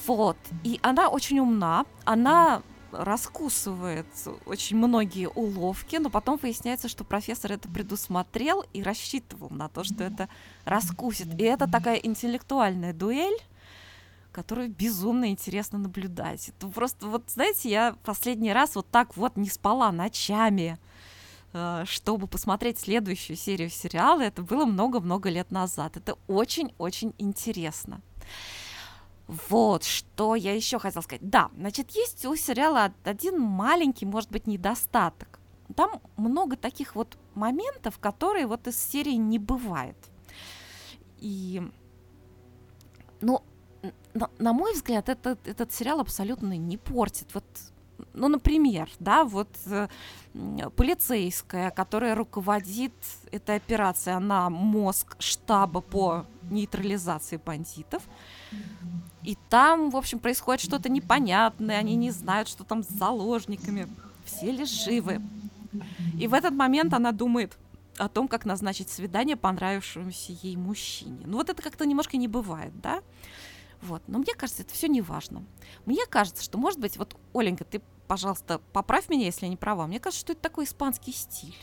S2: Вот. И она очень умна, она раскусывает очень многие уловки, но потом выясняется, что профессор это предусмотрел и рассчитывал на то, что это раскусит. И это такая интеллектуальная дуэль, которую безумно интересно наблюдать. Это просто, вот знаете, я последний раз вот так вот не спала ночами, э, чтобы посмотреть следующую серию сериала. Это было много-много лет назад. Это очень-очень интересно. Вот, что я еще хотела сказать. Да, значит, есть у сериала один маленький, может быть, недостаток. Там много таких вот моментов, которые вот из серии не бывает. И, ну, на, на мой взгляд, этот, этот сериал абсолютно не портит. Вот ну, например, да, вот э, полицейская, которая руководит этой операцией, она мозг штаба по нейтрализации бандитов. И там, в общем, происходит что-то непонятное, они не знают, что там с заложниками. Все ли живы? И в этот момент она думает о том, как назначить свидание понравившемуся ей мужчине. Ну вот это как-то немножко не бывает, да? Вот. Но мне кажется, это все не важно. Мне кажется, что, может быть, вот, Оленька, ты, пожалуйста, поправь меня, если я не права. Мне кажется, что это такой испанский стиль.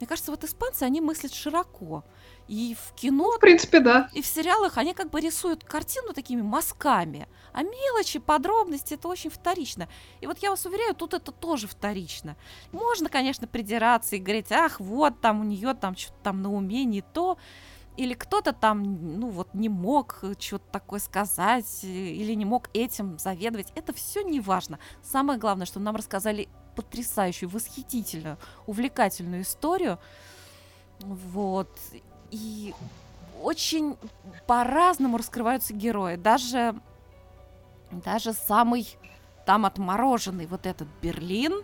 S2: Мне кажется, вот испанцы, они мыслят широко. И в кино...
S4: В принципе, да.
S2: И в сериалах они как бы рисуют картину такими мазками. А мелочи, подробности, это очень вторично. И вот я вас уверяю, тут это тоже вторично. Можно, конечно, придираться и говорить, ах, вот там у нее там что-то там на уме не то. Или кто-то там, ну вот, не мог что-то такое сказать, или не мог этим заведовать. Это все не важно. Самое главное, что нам рассказали потрясающую, восхитительную, увлекательную историю, Вот. И очень по-разному раскрываются герои. Даже, даже самый там отмороженный вот этот Берлин.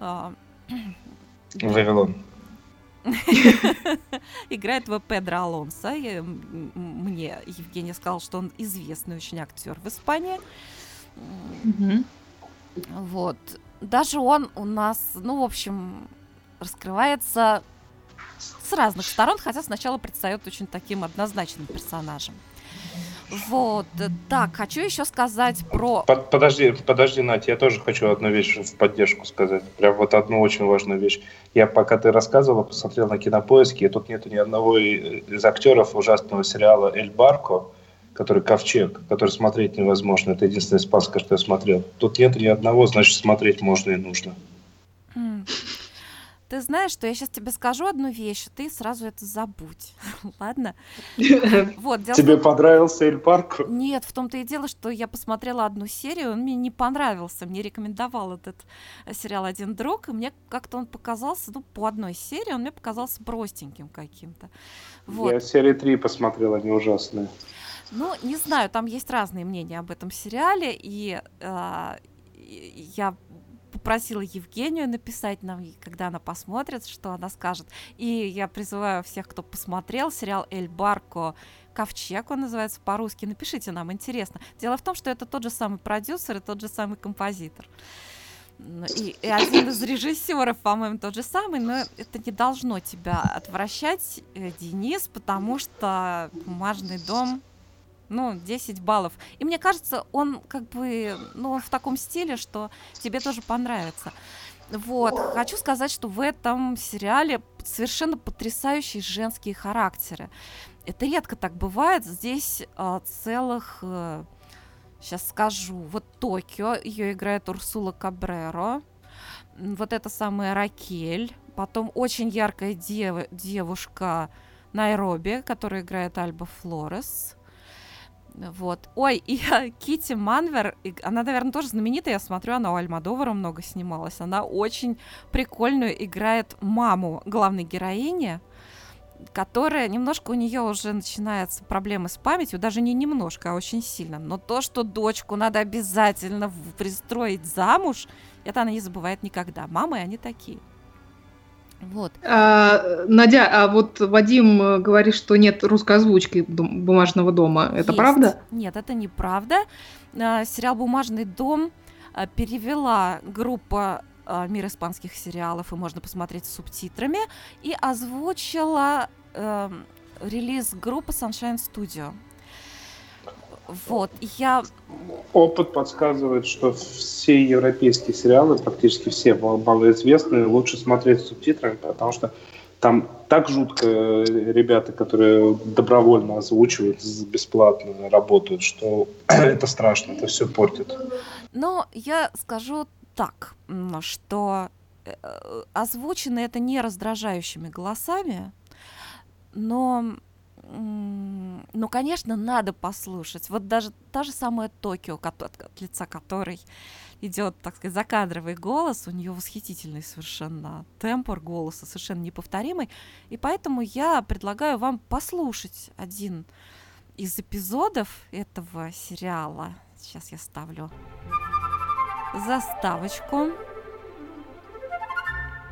S3: А, [CLEARS THROAT] Вавилон. [LAUGHS]
S2: Играет в Педро Алонсо. Мне Евгений сказал, что он известный очень актер в Испании. Вот. Даже он у нас, ну, в общем, раскрывается с разных сторон, хотя сначала предстает очень таким однозначным персонажем. Вот, так, хочу еще сказать про...
S3: Под, подожди, подожди, Надя, я тоже хочу одну вещь в поддержку сказать. Прям вот одну очень важную вещь. Я, пока ты рассказывала, посмотрел на кинопоиске, и тут нету ни одного из актеров ужасного сериала «Эль Барко», который «Ковчег», который смотреть невозможно. Это единственное испанское, что я смотрел. Тут нет ни одного, значит, смотреть можно и нужно.
S2: Ты знаешь, что я сейчас тебе скажу одну вещь, ты сразу это забудь. [LAUGHS] Ладно? [LAUGHS]
S3: Вот, тебе понравился Эль Парк?
S2: Нет, в том-то и дело, что я посмотрела одну серию, он мне не понравился. Мне рекомендовал этот э, сериал один друг, и мне как-то он показался, ну, по одной серии он мне показался простеньким каким-то.
S3: Вот. Я серии три посмотрела, они ужасные.
S2: Ну, не знаю, там есть разные мнения об этом сериале, и э, я попросила Евгению написать нам, когда она посмотрит, что она скажет. И я призываю всех, кто посмотрел сериал «Эль Барко», Ковчег он называется по-русски. Напишите нам, интересно. Дело в том, что это тот же самый продюсер и тот же самый композитор. И, и один из режиссеров, по-моему, тот же самый, но это не должно тебя отвращать, э, Денис, потому что бумажный дом ну, 10 баллов. И мне кажется, он как бы, ну, в таком стиле, что тебе тоже понравится. Вот, хочу сказать, что в этом сериале совершенно потрясающие женские характеры. Это редко так бывает. Здесь э, целых, э, сейчас скажу, вот Токио, ее играет Урсула Кабреро, вот эта самая Ракель, потом очень яркая дев, девушка Найроби, которая играет Альба Флорес, вот. Ой, и Кити Манвер, она, наверное, тоже знаменитая. Я смотрю, она у Альмадовара много снималась. Она очень прикольную играет маму главной героини, которая немножко у нее уже начинается проблемы с памятью, даже не немножко, а очень сильно. Но то, что дочку надо обязательно пристроить замуж, это она не забывает никогда. Мамы они такие.
S4: Вот. А, Надя, а вот Вадим э, говорит, что нет русской озвучки «Бумажного дома». Это
S2: Есть.
S4: правда?
S2: Нет, это неправда. А, сериал «Бумажный дом» а, перевела группа а, «Мир испанских сериалов», и можно посмотреть с субтитрами, и озвучила э, релиз группы Sunshine Studio. Вот, я...
S3: Опыт подсказывает, что все европейские сериалы, практически все малоизвестные, лучше смотреть с субтитрами, потому что там так жутко ребята, которые добровольно озвучивают, бесплатно работают, что [CLEARS THROAT] это страшно, это все портит.
S2: Но я скажу так, что э, озвучены это не раздражающими голосами, но ну, конечно, надо послушать. Вот даже та же самая Токио, от, от лица которой идет, так сказать, закадровый голос, у нее восхитительный совершенно темпор голоса, совершенно неповторимый. И поэтому я предлагаю вам послушать один из эпизодов этого сериала. Сейчас я ставлю заставочку.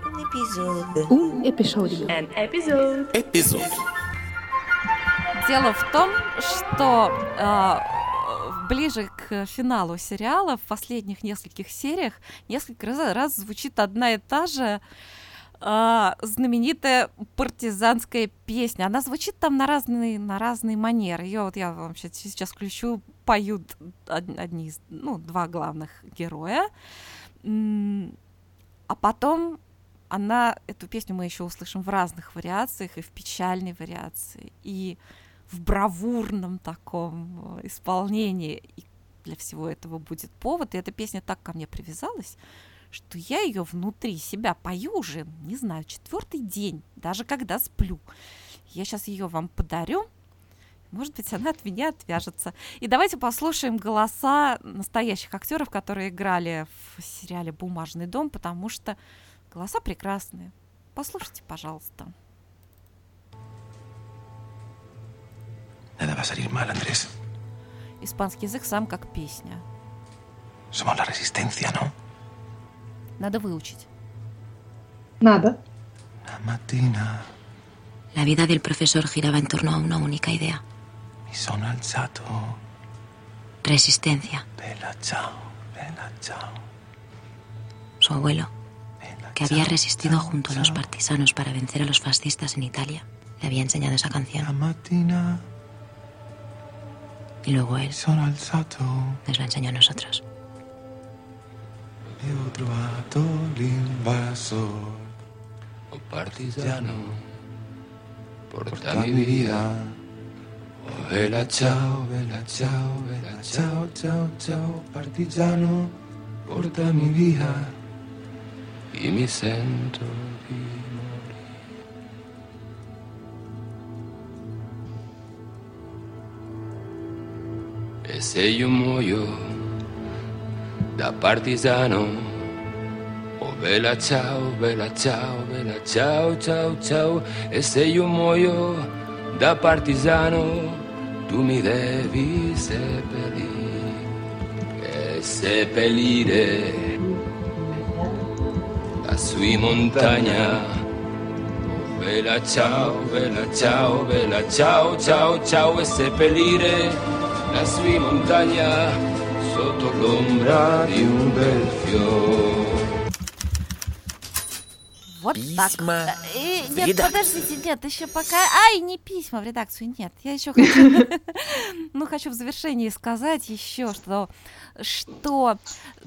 S5: Un episodio. Un episodio.
S1: Эпизод.
S2: Дело в том, что э, ближе к финалу сериала, в последних нескольких сериях, несколько раз, раз звучит одна и та же э, знаменитая партизанская песня. Она звучит там на разные, на разные манеры. Ее вот я вам сейчас, включу, поют одни из, ну, два главных героя. А потом она, эту песню мы еще услышим в разных вариациях, и в печальной вариации, и в бравурном таком э, исполнении. И для всего этого будет повод. И эта песня так ко мне привязалась, что я ее внутри себя пою уже, не знаю, четвертый день, даже когда сплю. Я сейчас ее вам подарю. Может быть, она от меня отвяжется. И давайте послушаем голоса настоящих актеров, которые играли в сериале «Бумажный дом», потому что голоса прекрасные. Послушайте, пожалуйста.
S6: Nada va a salir mal, Andrés.
S2: Испанский язык сам как песня.
S6: Somos la resistencia, ¿no?
S2: Надо выучить.
S4: Надо.
S6: La mattina
S5: La vida del profesor giraba en torno a una única idea.
S6: mi sono alzato.
S5: Resistencia.
S6: Bella ciao, bella ciao.
S5: Su abuelo,
S6: bella
S5: que había
S6: ciao,
S5: resistido
S6: ciao,
S5: junto a los
S6: ciao.
S5: partisanos para vencer a los fascistas en Italia, le había enseñado esa
S6: La
S5: canción.
S6: mattina
S5: Y luego él nos lo enseñó a nosotros.
S6: otro el invasor
S7: o partizano porta mi vida. Oh, vela chao, vela chao, vela chao, chao, chao, partizano porta mi vida y mi centro. E se io muoio da partigiano, oh vela ciao, vela ciao, vela ciao, ciao, ciao, e se io muoio da partigiano, tu mi devi seppellire, e seppellire lassù in montagna. Vela ciao, vela ciao, vela ciao, ciao, ciao, e seppellire in montagna sotto l'ombra di un bel fiore.
S2: Вот так.
S1: Письма
S2: Э,
S1: в
S2: нет,
S1: редакцию.
S2: подождите, нет, еще пока... Ай, не письма в редакцию, нет. Я еще хочу... [LAUGHS] Ну, хочу в завершении сказать еще, что, что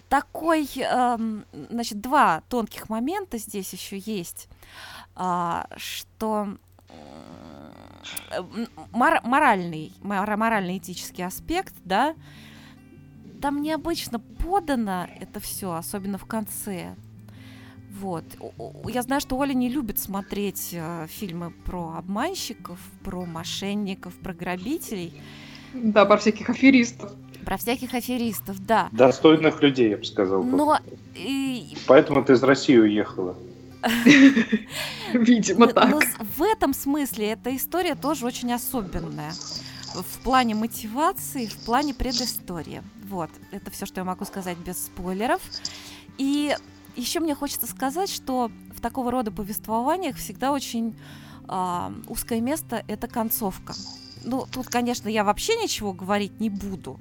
S2: такой... эм, Значит, два тонких момента здесь еще есть, а, что мор- моральный, мора- морально-этический аспект, да, там необычно подано это все, особенно в конце. Вот. Я знаю, что Оля не любит смотреть э, фильмы про обманщиков, про мошенников, про грабителей,
S4: Да, про всяких аферистов.
S2: про всяких аферистов, да.
S3: Достойных людей, я бы сказал.
S2: Но и-
S3: Поэтому ты из России уехала. [LAUGHS]
S4: Видимо,
S2: но
S4: так.
S2: с- в этом смысле эта история тоже очень особенная. В плане мотивации, в плане предыстории. Вот, это все, что я могу сказать без спойлеров. И еще мне хочется сказать, что в такого рода повествованиях всегда очень а, узкое место это концовка. Ну, тут, конечно, я вообще ничего говорить не буду.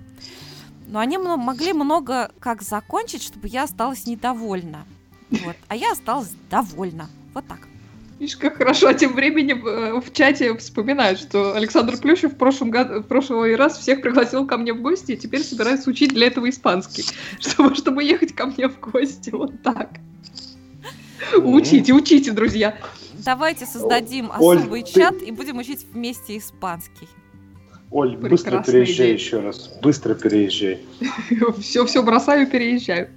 S2: Но они могли много как закончить, чтобы я осталась недовольна. Вот. А я осталась довольна. Вот так.
S4: Видишь, как хорошо. А тем временем э, в чате вспоминают, что Александр Плющев в прошлом году, в прошлый раз всех пригласил ко мне в гости, и теперь собирается учить для этого испанский, [LAUGHS] чтобы, чтобы ехать ко мне в гости. Вот так. Учите, учите, друзья.
S2: Давайте создадим
S3: Оль,
S2: особый
S3: ты-
S2: чат и будем учить вместе испанский.
S3: Оль, быстро
S4: Прекрасная
S3: переезжай
S4: идея.
S3: еще раз. Быстро переезжай. [LAUGHS]
S4: Все, все бросаю, переезжаю.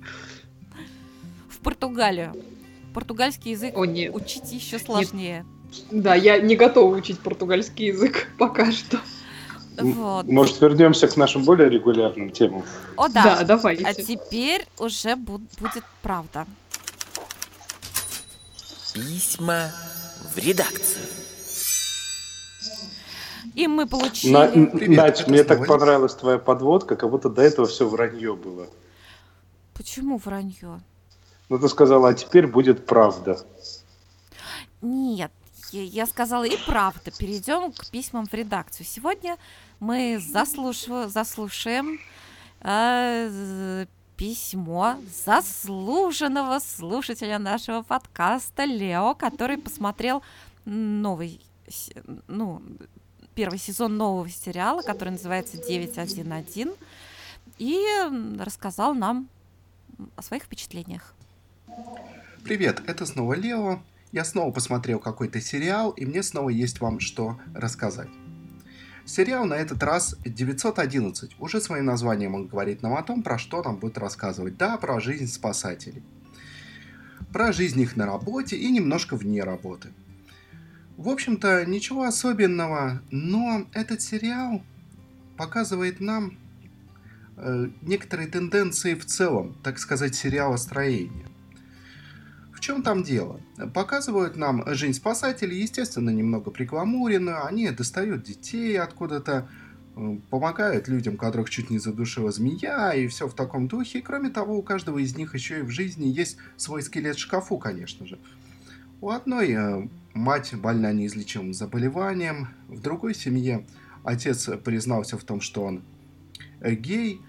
S2: Португалию. Португальский язык
S4: О, нет.
S2: учить еще сложнее.
S4: Да, я не готова учить португальский язык [LAUGHS] пока что.
S2: Вот.
S3: Может, вернемся к нашим более регулярным темам?
S2: О,
S4: Да,
S2: да.
S4: давайте.
S2: А теперь уже бу- будет правда.
S1: Письма в редакцию.
S2: И мы получили...
S3: На-
S6: Привет,
S3: Надь, мне так понравилась твоя подводка, как будто до этого все вранье было.
S2: Почему вранье?
S3: Ну, ты сказала, а теперь будет правда.
S2: Нет, я, сказала и правда. Перейдем к письмам в редакцию. Сегодня мы заслушив- заслушаем э, письмо заслуженного слушателя нашего подкаста Лео, который посмотрел новый, ну, первый сезон нового сериала, который называется 911, и рассказал нам о своих впечатлениях.
S8: Привет, это снова Лео. Я снова посмотрел какой-то сериал, и мне снова есть вам что рассказать. Сериал на этот раз 911. Уже своим названием он говорит нам о том, про что нам будет рассказывать. Да, про жизнь спасателей. Про жизнь их на работе и немножко вне работы. В общем-то, ничего особенного, но этот сериал показывает нам э, некоторые тенденции в целом, так сказать, сериалостроения. В чем там дело? Показывают нам жизнь спасателей, естественно, немного пригламурено. Они достают детей откуда-то, э, помогают людям, которых чуть не задушила змея, и все в таком духе. Кроме того, у каждого из них еще и в жизни есть свой скелет в шкафу, конечно же. У одной э, мать больна неизлечимым заболеванием, в другой семье отец признался в том, что он э, гей,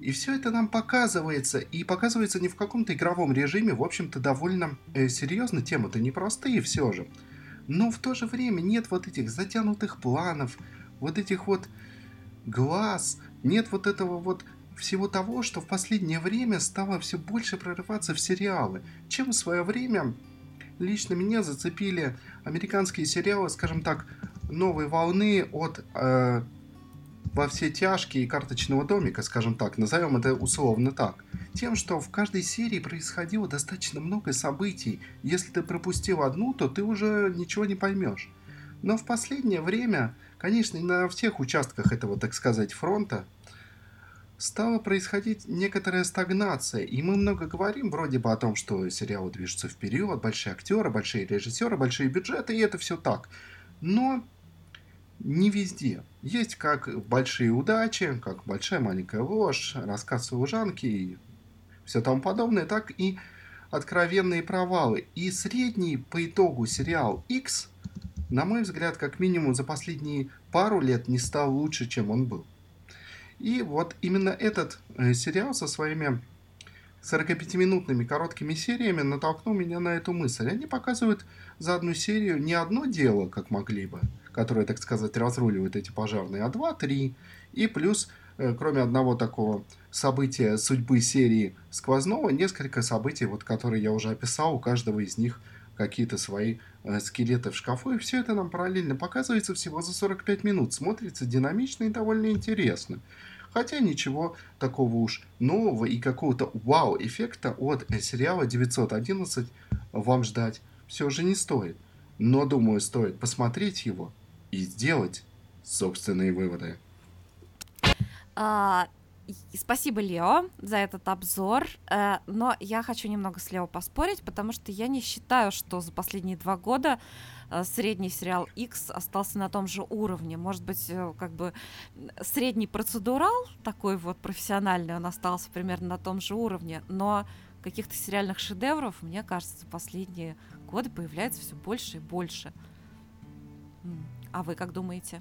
S8: и все это нам показывается, и показывается не в каком-то игровом режиме, в общем-то, довольно э, серьезно, темы-то непростые все же. Но в то же время нет вот этих затянутых планов, вот этих вот глаз, нет вот этого вот всего того, что в последнее время стало все больше прорываться в сериалы, чем в свое время лично меня зацепили американские сериалы, скажем так, новой волны от э, во все тяжкие карточного домика, скажем так, назовем это условно так, тем, что в каждой серии происходило достаточно много событий. Если ты пропустил одну, то ты уже ничего не поймешь. Но в последнее время, конечно, на всех участках этого, так сказать, фронта, стала происходить некоторая стагнация. И мы много говорим вроде бы о том, что сериалы движутся вперед, большие актеры, большие режиссеры, большие бюджеты, и это все так. Но не везде. Есть как большие удачи, как большая маленькая ложь, рассказ служанки и все тому подобное, так и откровенные провалы. И средний по итогу сериал X, на мой взгляд, как минимум за последние пару лет не стал лучше, чем он был. И вот именно этот э, сериал со своими 45-минутными короткими сериями натолкнул меня на эту мысль. Они показывают за одну серию не одно дело, как могли бы, которые, так сказать, разруливают эти пожарные, а два-три. И плюс, э, кроме одного такого события судьбы серии сквозного, несколько событий, вот, которые я уже описал, у каждого из них какие-то свои э, скелеты в шкафу, и все это нам параллельно показывается всего за 45 минут. Смотрится динамично и довольно интересно. Хотя ничего такого уж нового и какого-то вау-эффекта от э, сериала 911 вам ждать все же не стоит. Но, думаю, стоит посмотреть его и сделать собственные выводы.
S2: А, спасибо, Лео, за этот обзор. Э, но я хочу немного с Лео поспорить, потому что я не считаю, что за последние два года э, средний сериал X остался на том же уровне. Может быть, э, как бы средний процедурал, такой вот профессиональный, он остался примерно на том же уровне, но каких-то сериальных шедевров, мне кажется, за последние годы появляется все больше и больше. А вы как думаете?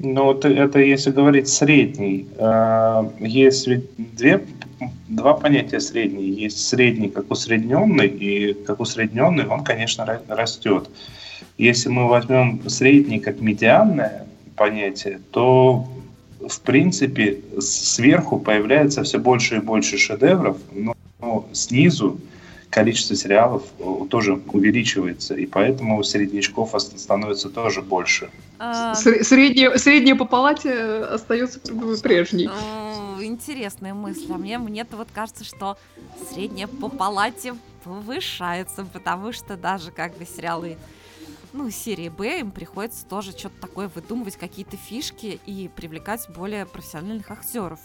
S3: Ну, это если говорить средний. А, есть две, два понятия средний. Есть средний как усредненный, и как усредненный он, конечно, растет. Если мы возьмем средний как медианное понятие, то в принципе сверху появляется все больше и больше шедевров, но снизу количество сериалов э, тоже увеличивается, и поэтому среднячков становится тоже больше.
S4: А... Среднее, среднее по палате остается прежней.
S2: Интересная мысль. А мне, мне-то вот кажется, что среднее по палате повышается, потому что даже как бы сериалы ну, серии Б, им приходится тоже что-то такое выдумывать, какие-то фишки и привлекать более профессиональных актеров.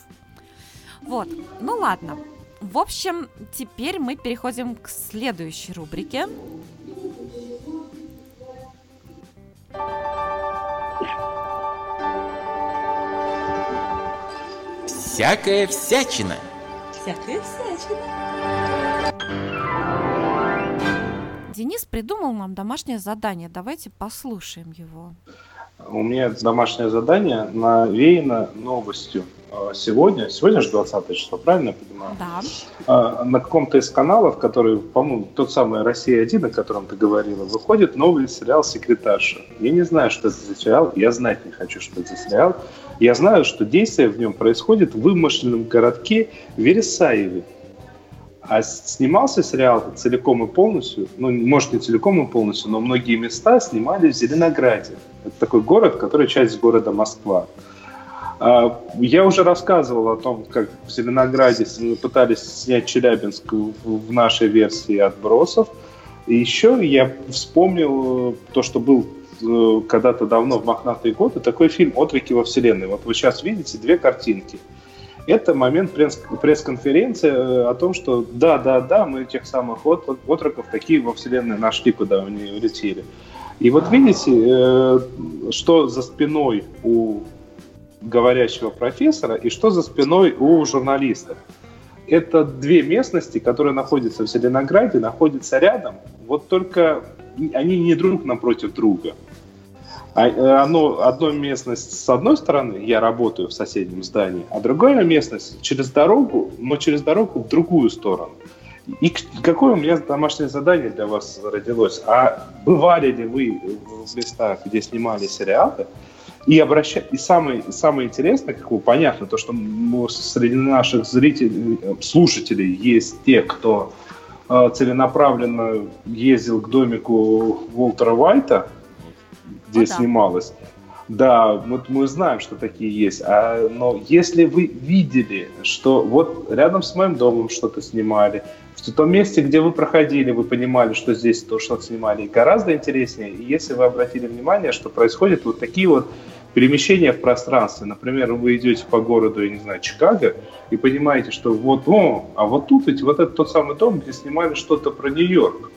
S2: Вот, ну ладно, в общем, теперь мы переходим к следующей рубрике.
S1: Всякая всячина.
S2: Всякая всячина. Денис придумал нам домашнее задание. Давайте послушаем его.
S3: У меня домашнее задание навеяно новостью. А, сегодня, сегодня же 20 число, правильно я понимаю?
S2: Да.
S3: А, на каком-то из каналов, который, по-моему, тот самый «Россия-1», о котором ты говорила, выходит новый сериал «Секретарша». Я не знаю, что это за сериал, я знать не хочу, что это за сериал. Я знаю, что действие в нем происходит в вымышленном городке Вересаеве. А снимался сериал целиком и полностью, ну, может, не целиком и полностью, но многие места снимали в Зеленограде. Это такой город, который часть города Москва. А, я уже рассказывал о том, как в Зеленограде пытались снять Челябинск в нашей версии «Отбросов». И еще я вспомнил то, что был э, когда-то давно в мохнатые годы такой фильм «Отвеки во вселенной». Вот вы сейчас видите две картинки – это момент пресс-конференции э, о том, что да, да, да, мы тех самых отроков такие во Вселенной нашли, куда они улетели. И вот видите, э, что за спиной у говорящего профессора и что за спиной у журналиста. Это две местности, которые находятся в Зеленограде, находятся рядом, вот только они не друг напротив друга. А, э, оно, одна местность с одной стороны, я работаю в соседнем здании, а другая местность через дорогу, но через дорогу в другую сторону. И какое у меня домашнее задание для вас родилось? А бывали ли вы в местах, где снимали сериалы? И, обращать, и самое, самое интересное, как бы понятно, то, что среди наших зрителей, э, слушателей есть те, кто э, целенаправленно ездил к домику Уолтера Уайта, где ну, да. снималось. Да, вот мы знаем, что такие есть. А, но если вы видели, что вот рядом с моим домом что-то снимали, в том месте, где вы проходили, вы понимали, что здесь то что-то снимали, гораздо интереснее. И если вы обратили внимание, что происходят вот такие вот перемещения в пространстве. Например, вы идете по городу, я не знаю, Чикаго, и понимаете, что вот, о, а вот тут ведь вот это тот самый дом, где снимали что-то про Нью-Йорк.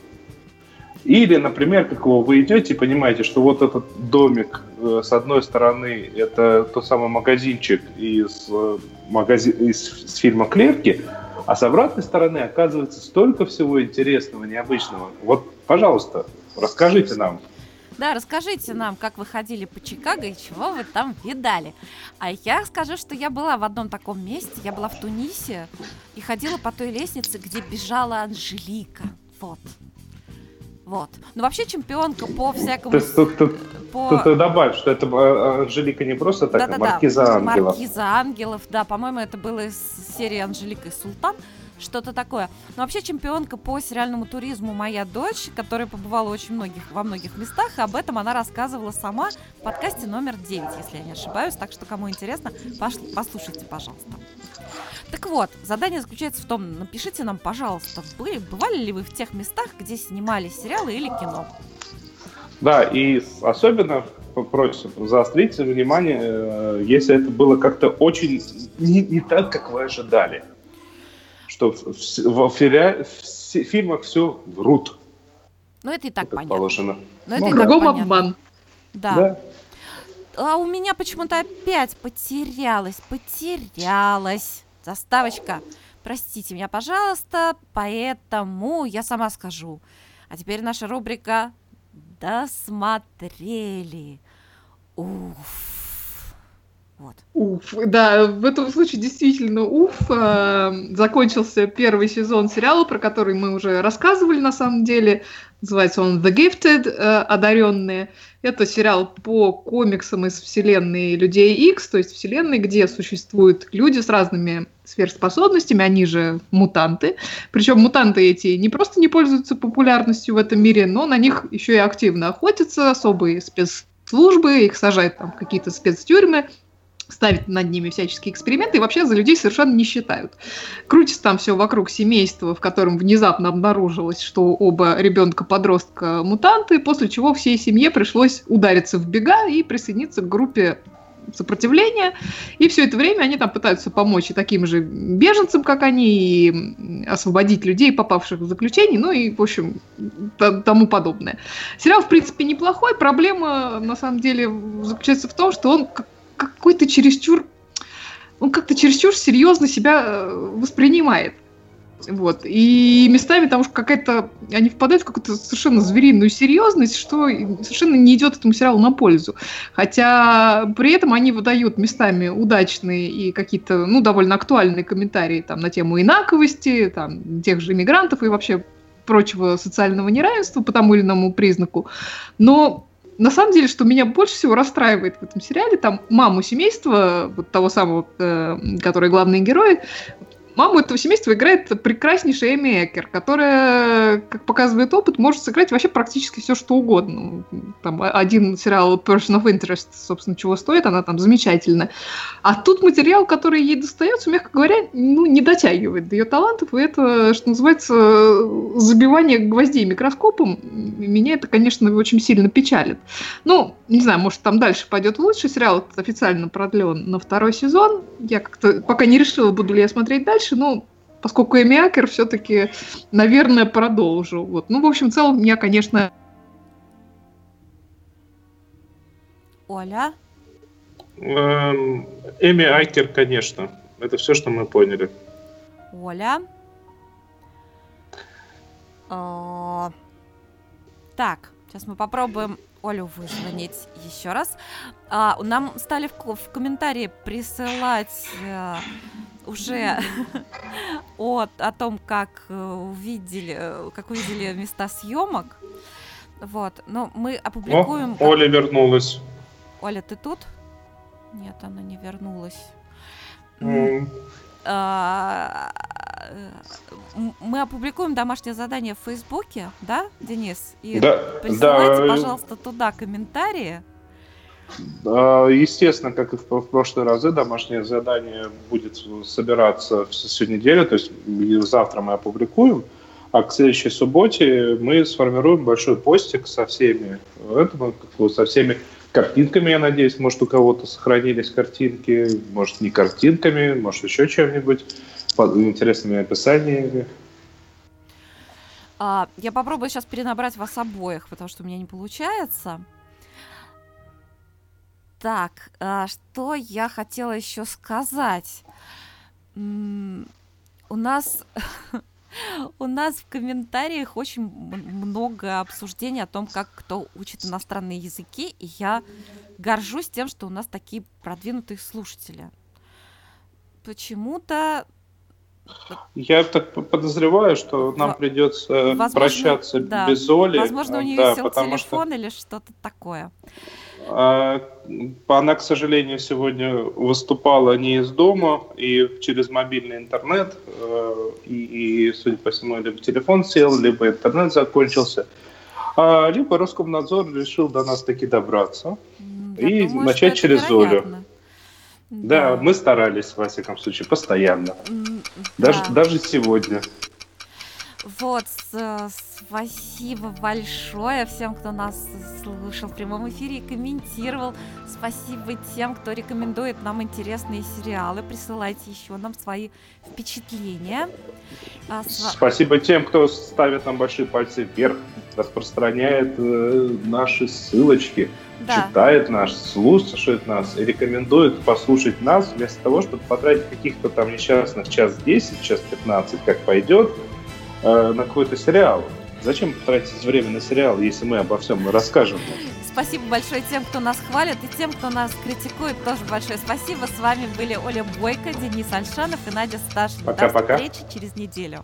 S3: Или, например, как вы идете и понимаете, что вот этот домик э, с одной стороны это тот самый магазинчик из, э, магази... из, из фильма «Клерки», а с обратной стороны оказывается столько всего интересного, необычного. Вот, пожалуйста, расскажите нам.
S2: Да, расскажите нам, как вы ходили по Чикаго и чего вы там видали. А я скажу, что я была в одном таком месте, я была в Тунисе и ходила по той лестнице, где бежала Анжелика. Вот. Вот. Ну, вообще чемпионка по всякому...
S3: Ты, тут, тут, по... тут добавь, что это э, Анжелика не просто такая, да, да, Маркиза да. Ангелов.
S2: Маркиза Ангелов, да, по-моему, это было из серии Анжелика и Султан что-то такое. Но вообще чемпионка по сериальному туризму моя дочь, которая побывала очень многих, во многих местах, и об этом она рассказывала сама в подкасте номер 9, если я не ошибаюсь. Так что, кому интересно, послушайте, пожалуйста. Так вот, задание заключается в том, напишите нам, пожалуйста, были, бывали ли вы в тех местах, где снимали сериалы или кино?
S3: Да, и особенно просим заострить внимание, э, если это было как-то очень не, не так, как вы ожидали что в, в, в, в фильмах все врут.
S2: Ну, это и так
S3: это
S2: понятно.
S3: Положено.
S4: Но это ну, и так обман.
S2: Да. да. А у меня почему-то опять потерялась, потерялась заставочка. Простите меня, пожалуйста, поэтому я сама скажу. А теперь наша рубрика «Досмотрели». Уф.
S4: Вот. Уф, да, в этом случае действительно уф. Э, закончился первый сезон сериала, про который мы уже рассказывали на самом деле. Называется он The Gifted, э, одаренные. Это сериал по комиксам из вселенной Людей X, то есть вселенной, где существуют люди с разными сверхспособностями, они же мутанты. Причем мутанты эти не просто не пользуются популярностью в этом мире, но на них еще и активно охотятся, особые спецслужбы, их сажают там в какие-то спецтюрьмы, ставят над ними всяческие эксперименты и вообще за людей совершенно не считают. Крутится там все вокруг семейства, в котором внезапно обнаружилось, что оба ребенка-подростка мутанты, после чего всей семье пришлось удариться в бега и присоединиться к группе сопротивления. И все это время они там пытаются помочь и таким же беженцам, как они, и освободить людей, попавших в заключение, ну и, в общем, тому подобное. Сериал, в принципе, неплохой. Проблема, на самом деле, заключается в том, что он какой-то чересчур, он как-то чересчур серьезно себя э, воспринимает. Вот. И местами там уж какая-то... Они впадают в какую-то совершенно звериную серьезность, что совершенно не идет этому сериалу на пользу. Хотя при этом они выдают местами удачные и какие-то, ну, довольно актуальные комментарии там на тему инаковости, там, тех же иммигрантов и вообще прочего социального неравенства по тому или иному признаку. Но на самом деле, что меня больше всего расстраивает в этом сериале, там маму семейства, вот того самого, э, который главный герой, Маму этого семейства играет прекраснейшая Эми Экер, которая, как показывает опыт, может сыграть вообще практически все, что угодно. Там один сериал Person of Interest, собственно, чего стоит, она там замечательная. А тут материал, который ей достается, мягко говоря, ну, не дотягивает до ее талантов, и это, что называется, забивание гвоздей микроскопом. Меня это, конечно, очень сильно печалит. Ну, не знаю, может, там дальше пойдет лучше. Сериал официально продлен на второй сезон. Я как-то пока не решила, буду ли я смотреть дальше, дальше, ну, поскольку Эми Акер все-таки, наверное, продолжу. Вот. Ну, в общем, в целом, меня, конечно...
S2: Оля?
S3: Эм, Эми Айкер, конечно. Это все, что мы поняли.
S2: Оля. А, Так, сейчас мы попробуем Олю вызвонить еще раз. А, нам стали в комментарии присылать э, уже [LAUGHS] от, о том, как э, увидели, э, как увидели места съемок. Вот, но мы опубликуем.
S3: О, Оля вернулась.
S2: Оля, ты тут? Нет, она не вернулась. А, Мы опубликуем домашнее задание в Фейсбуке, да, Денис? И
S3: Да,
S2: присылайте,
S3: да,
S2: пожалуйста, туда комментарии.
S3: А, Естественно, как и в прошлые разы, домашнее задание будет собираться всю неделю, то есть завтра мы опубликуем, а к следующей субботе мы сформируем большой постик со всеми, бы со всеми картинками, я надеюсь, может у кого-то сохранились картинки, может не картинками, может еще чем-нибудь, под интересными описаниями.
S2: А, я попробую сейчас перенабрать вас обоих, потому что у меня не получается. Так, а, что я хотела еще сказать? У нас [LAUGHS] у нас в комментариях очень много обсуждений о том, как кто учит иностранные языки, и я горжусь тем, что у нас такие продвинутые слушатели. Почему-то
S3: Я так подозреваю, что нам придется
S2: возможно,
S3: прощаться
S2: да.
S3: без Оли.
S2: Возможно, у нее
S3: Да,
S2: сел
S3: потому что-
S2: телефон или что-то такое.
S3: А, Она, к сожалению, сегодня выступала не из дома и через мобильный интернет. э, И, судя по всему, либо телефон сел, либо интернет закончился. А, Либо Роскомнадзор решил до нас таки добраться.
S2: М,
S3: И
S2: думаю,
S3: начать через Олю.
S2: вероятно.
S3: Да, мы старались, во всяком случае, постоянно.
S2: М,
S3: Даже,
S2: да.
S3: даже сегодня.
S2: Вот, с- спасибо большое всем, кто нас слушал в прямом эфире и комментировал. Спасибо тем, кто рекомендует нам интересные сериалы. Присылайте еще нам свои впечатления. А,
S3: Спасибо тем, кто ставит нам большие пальцы вверх, распространяет э, наши ссылочки,
S2: Да.
S3: читает нас, слушает нас и рекомендует послушать нас вместо того, чтобы потратить каких-то там несчастных час 10, час 15, как пойдет, э, на какой-то сериал. Зачем тратить время на сериал, если мы обо всем расскажем?
S2: Спасибо большое тем, кто нас хвалит, и тем, кто нас критикует, тоже большое спасибо. С вами были Оля Бойко, Денис Альшанов и Надя Сташина. До
S3: Пока-пока.
S2: встречи через неделю.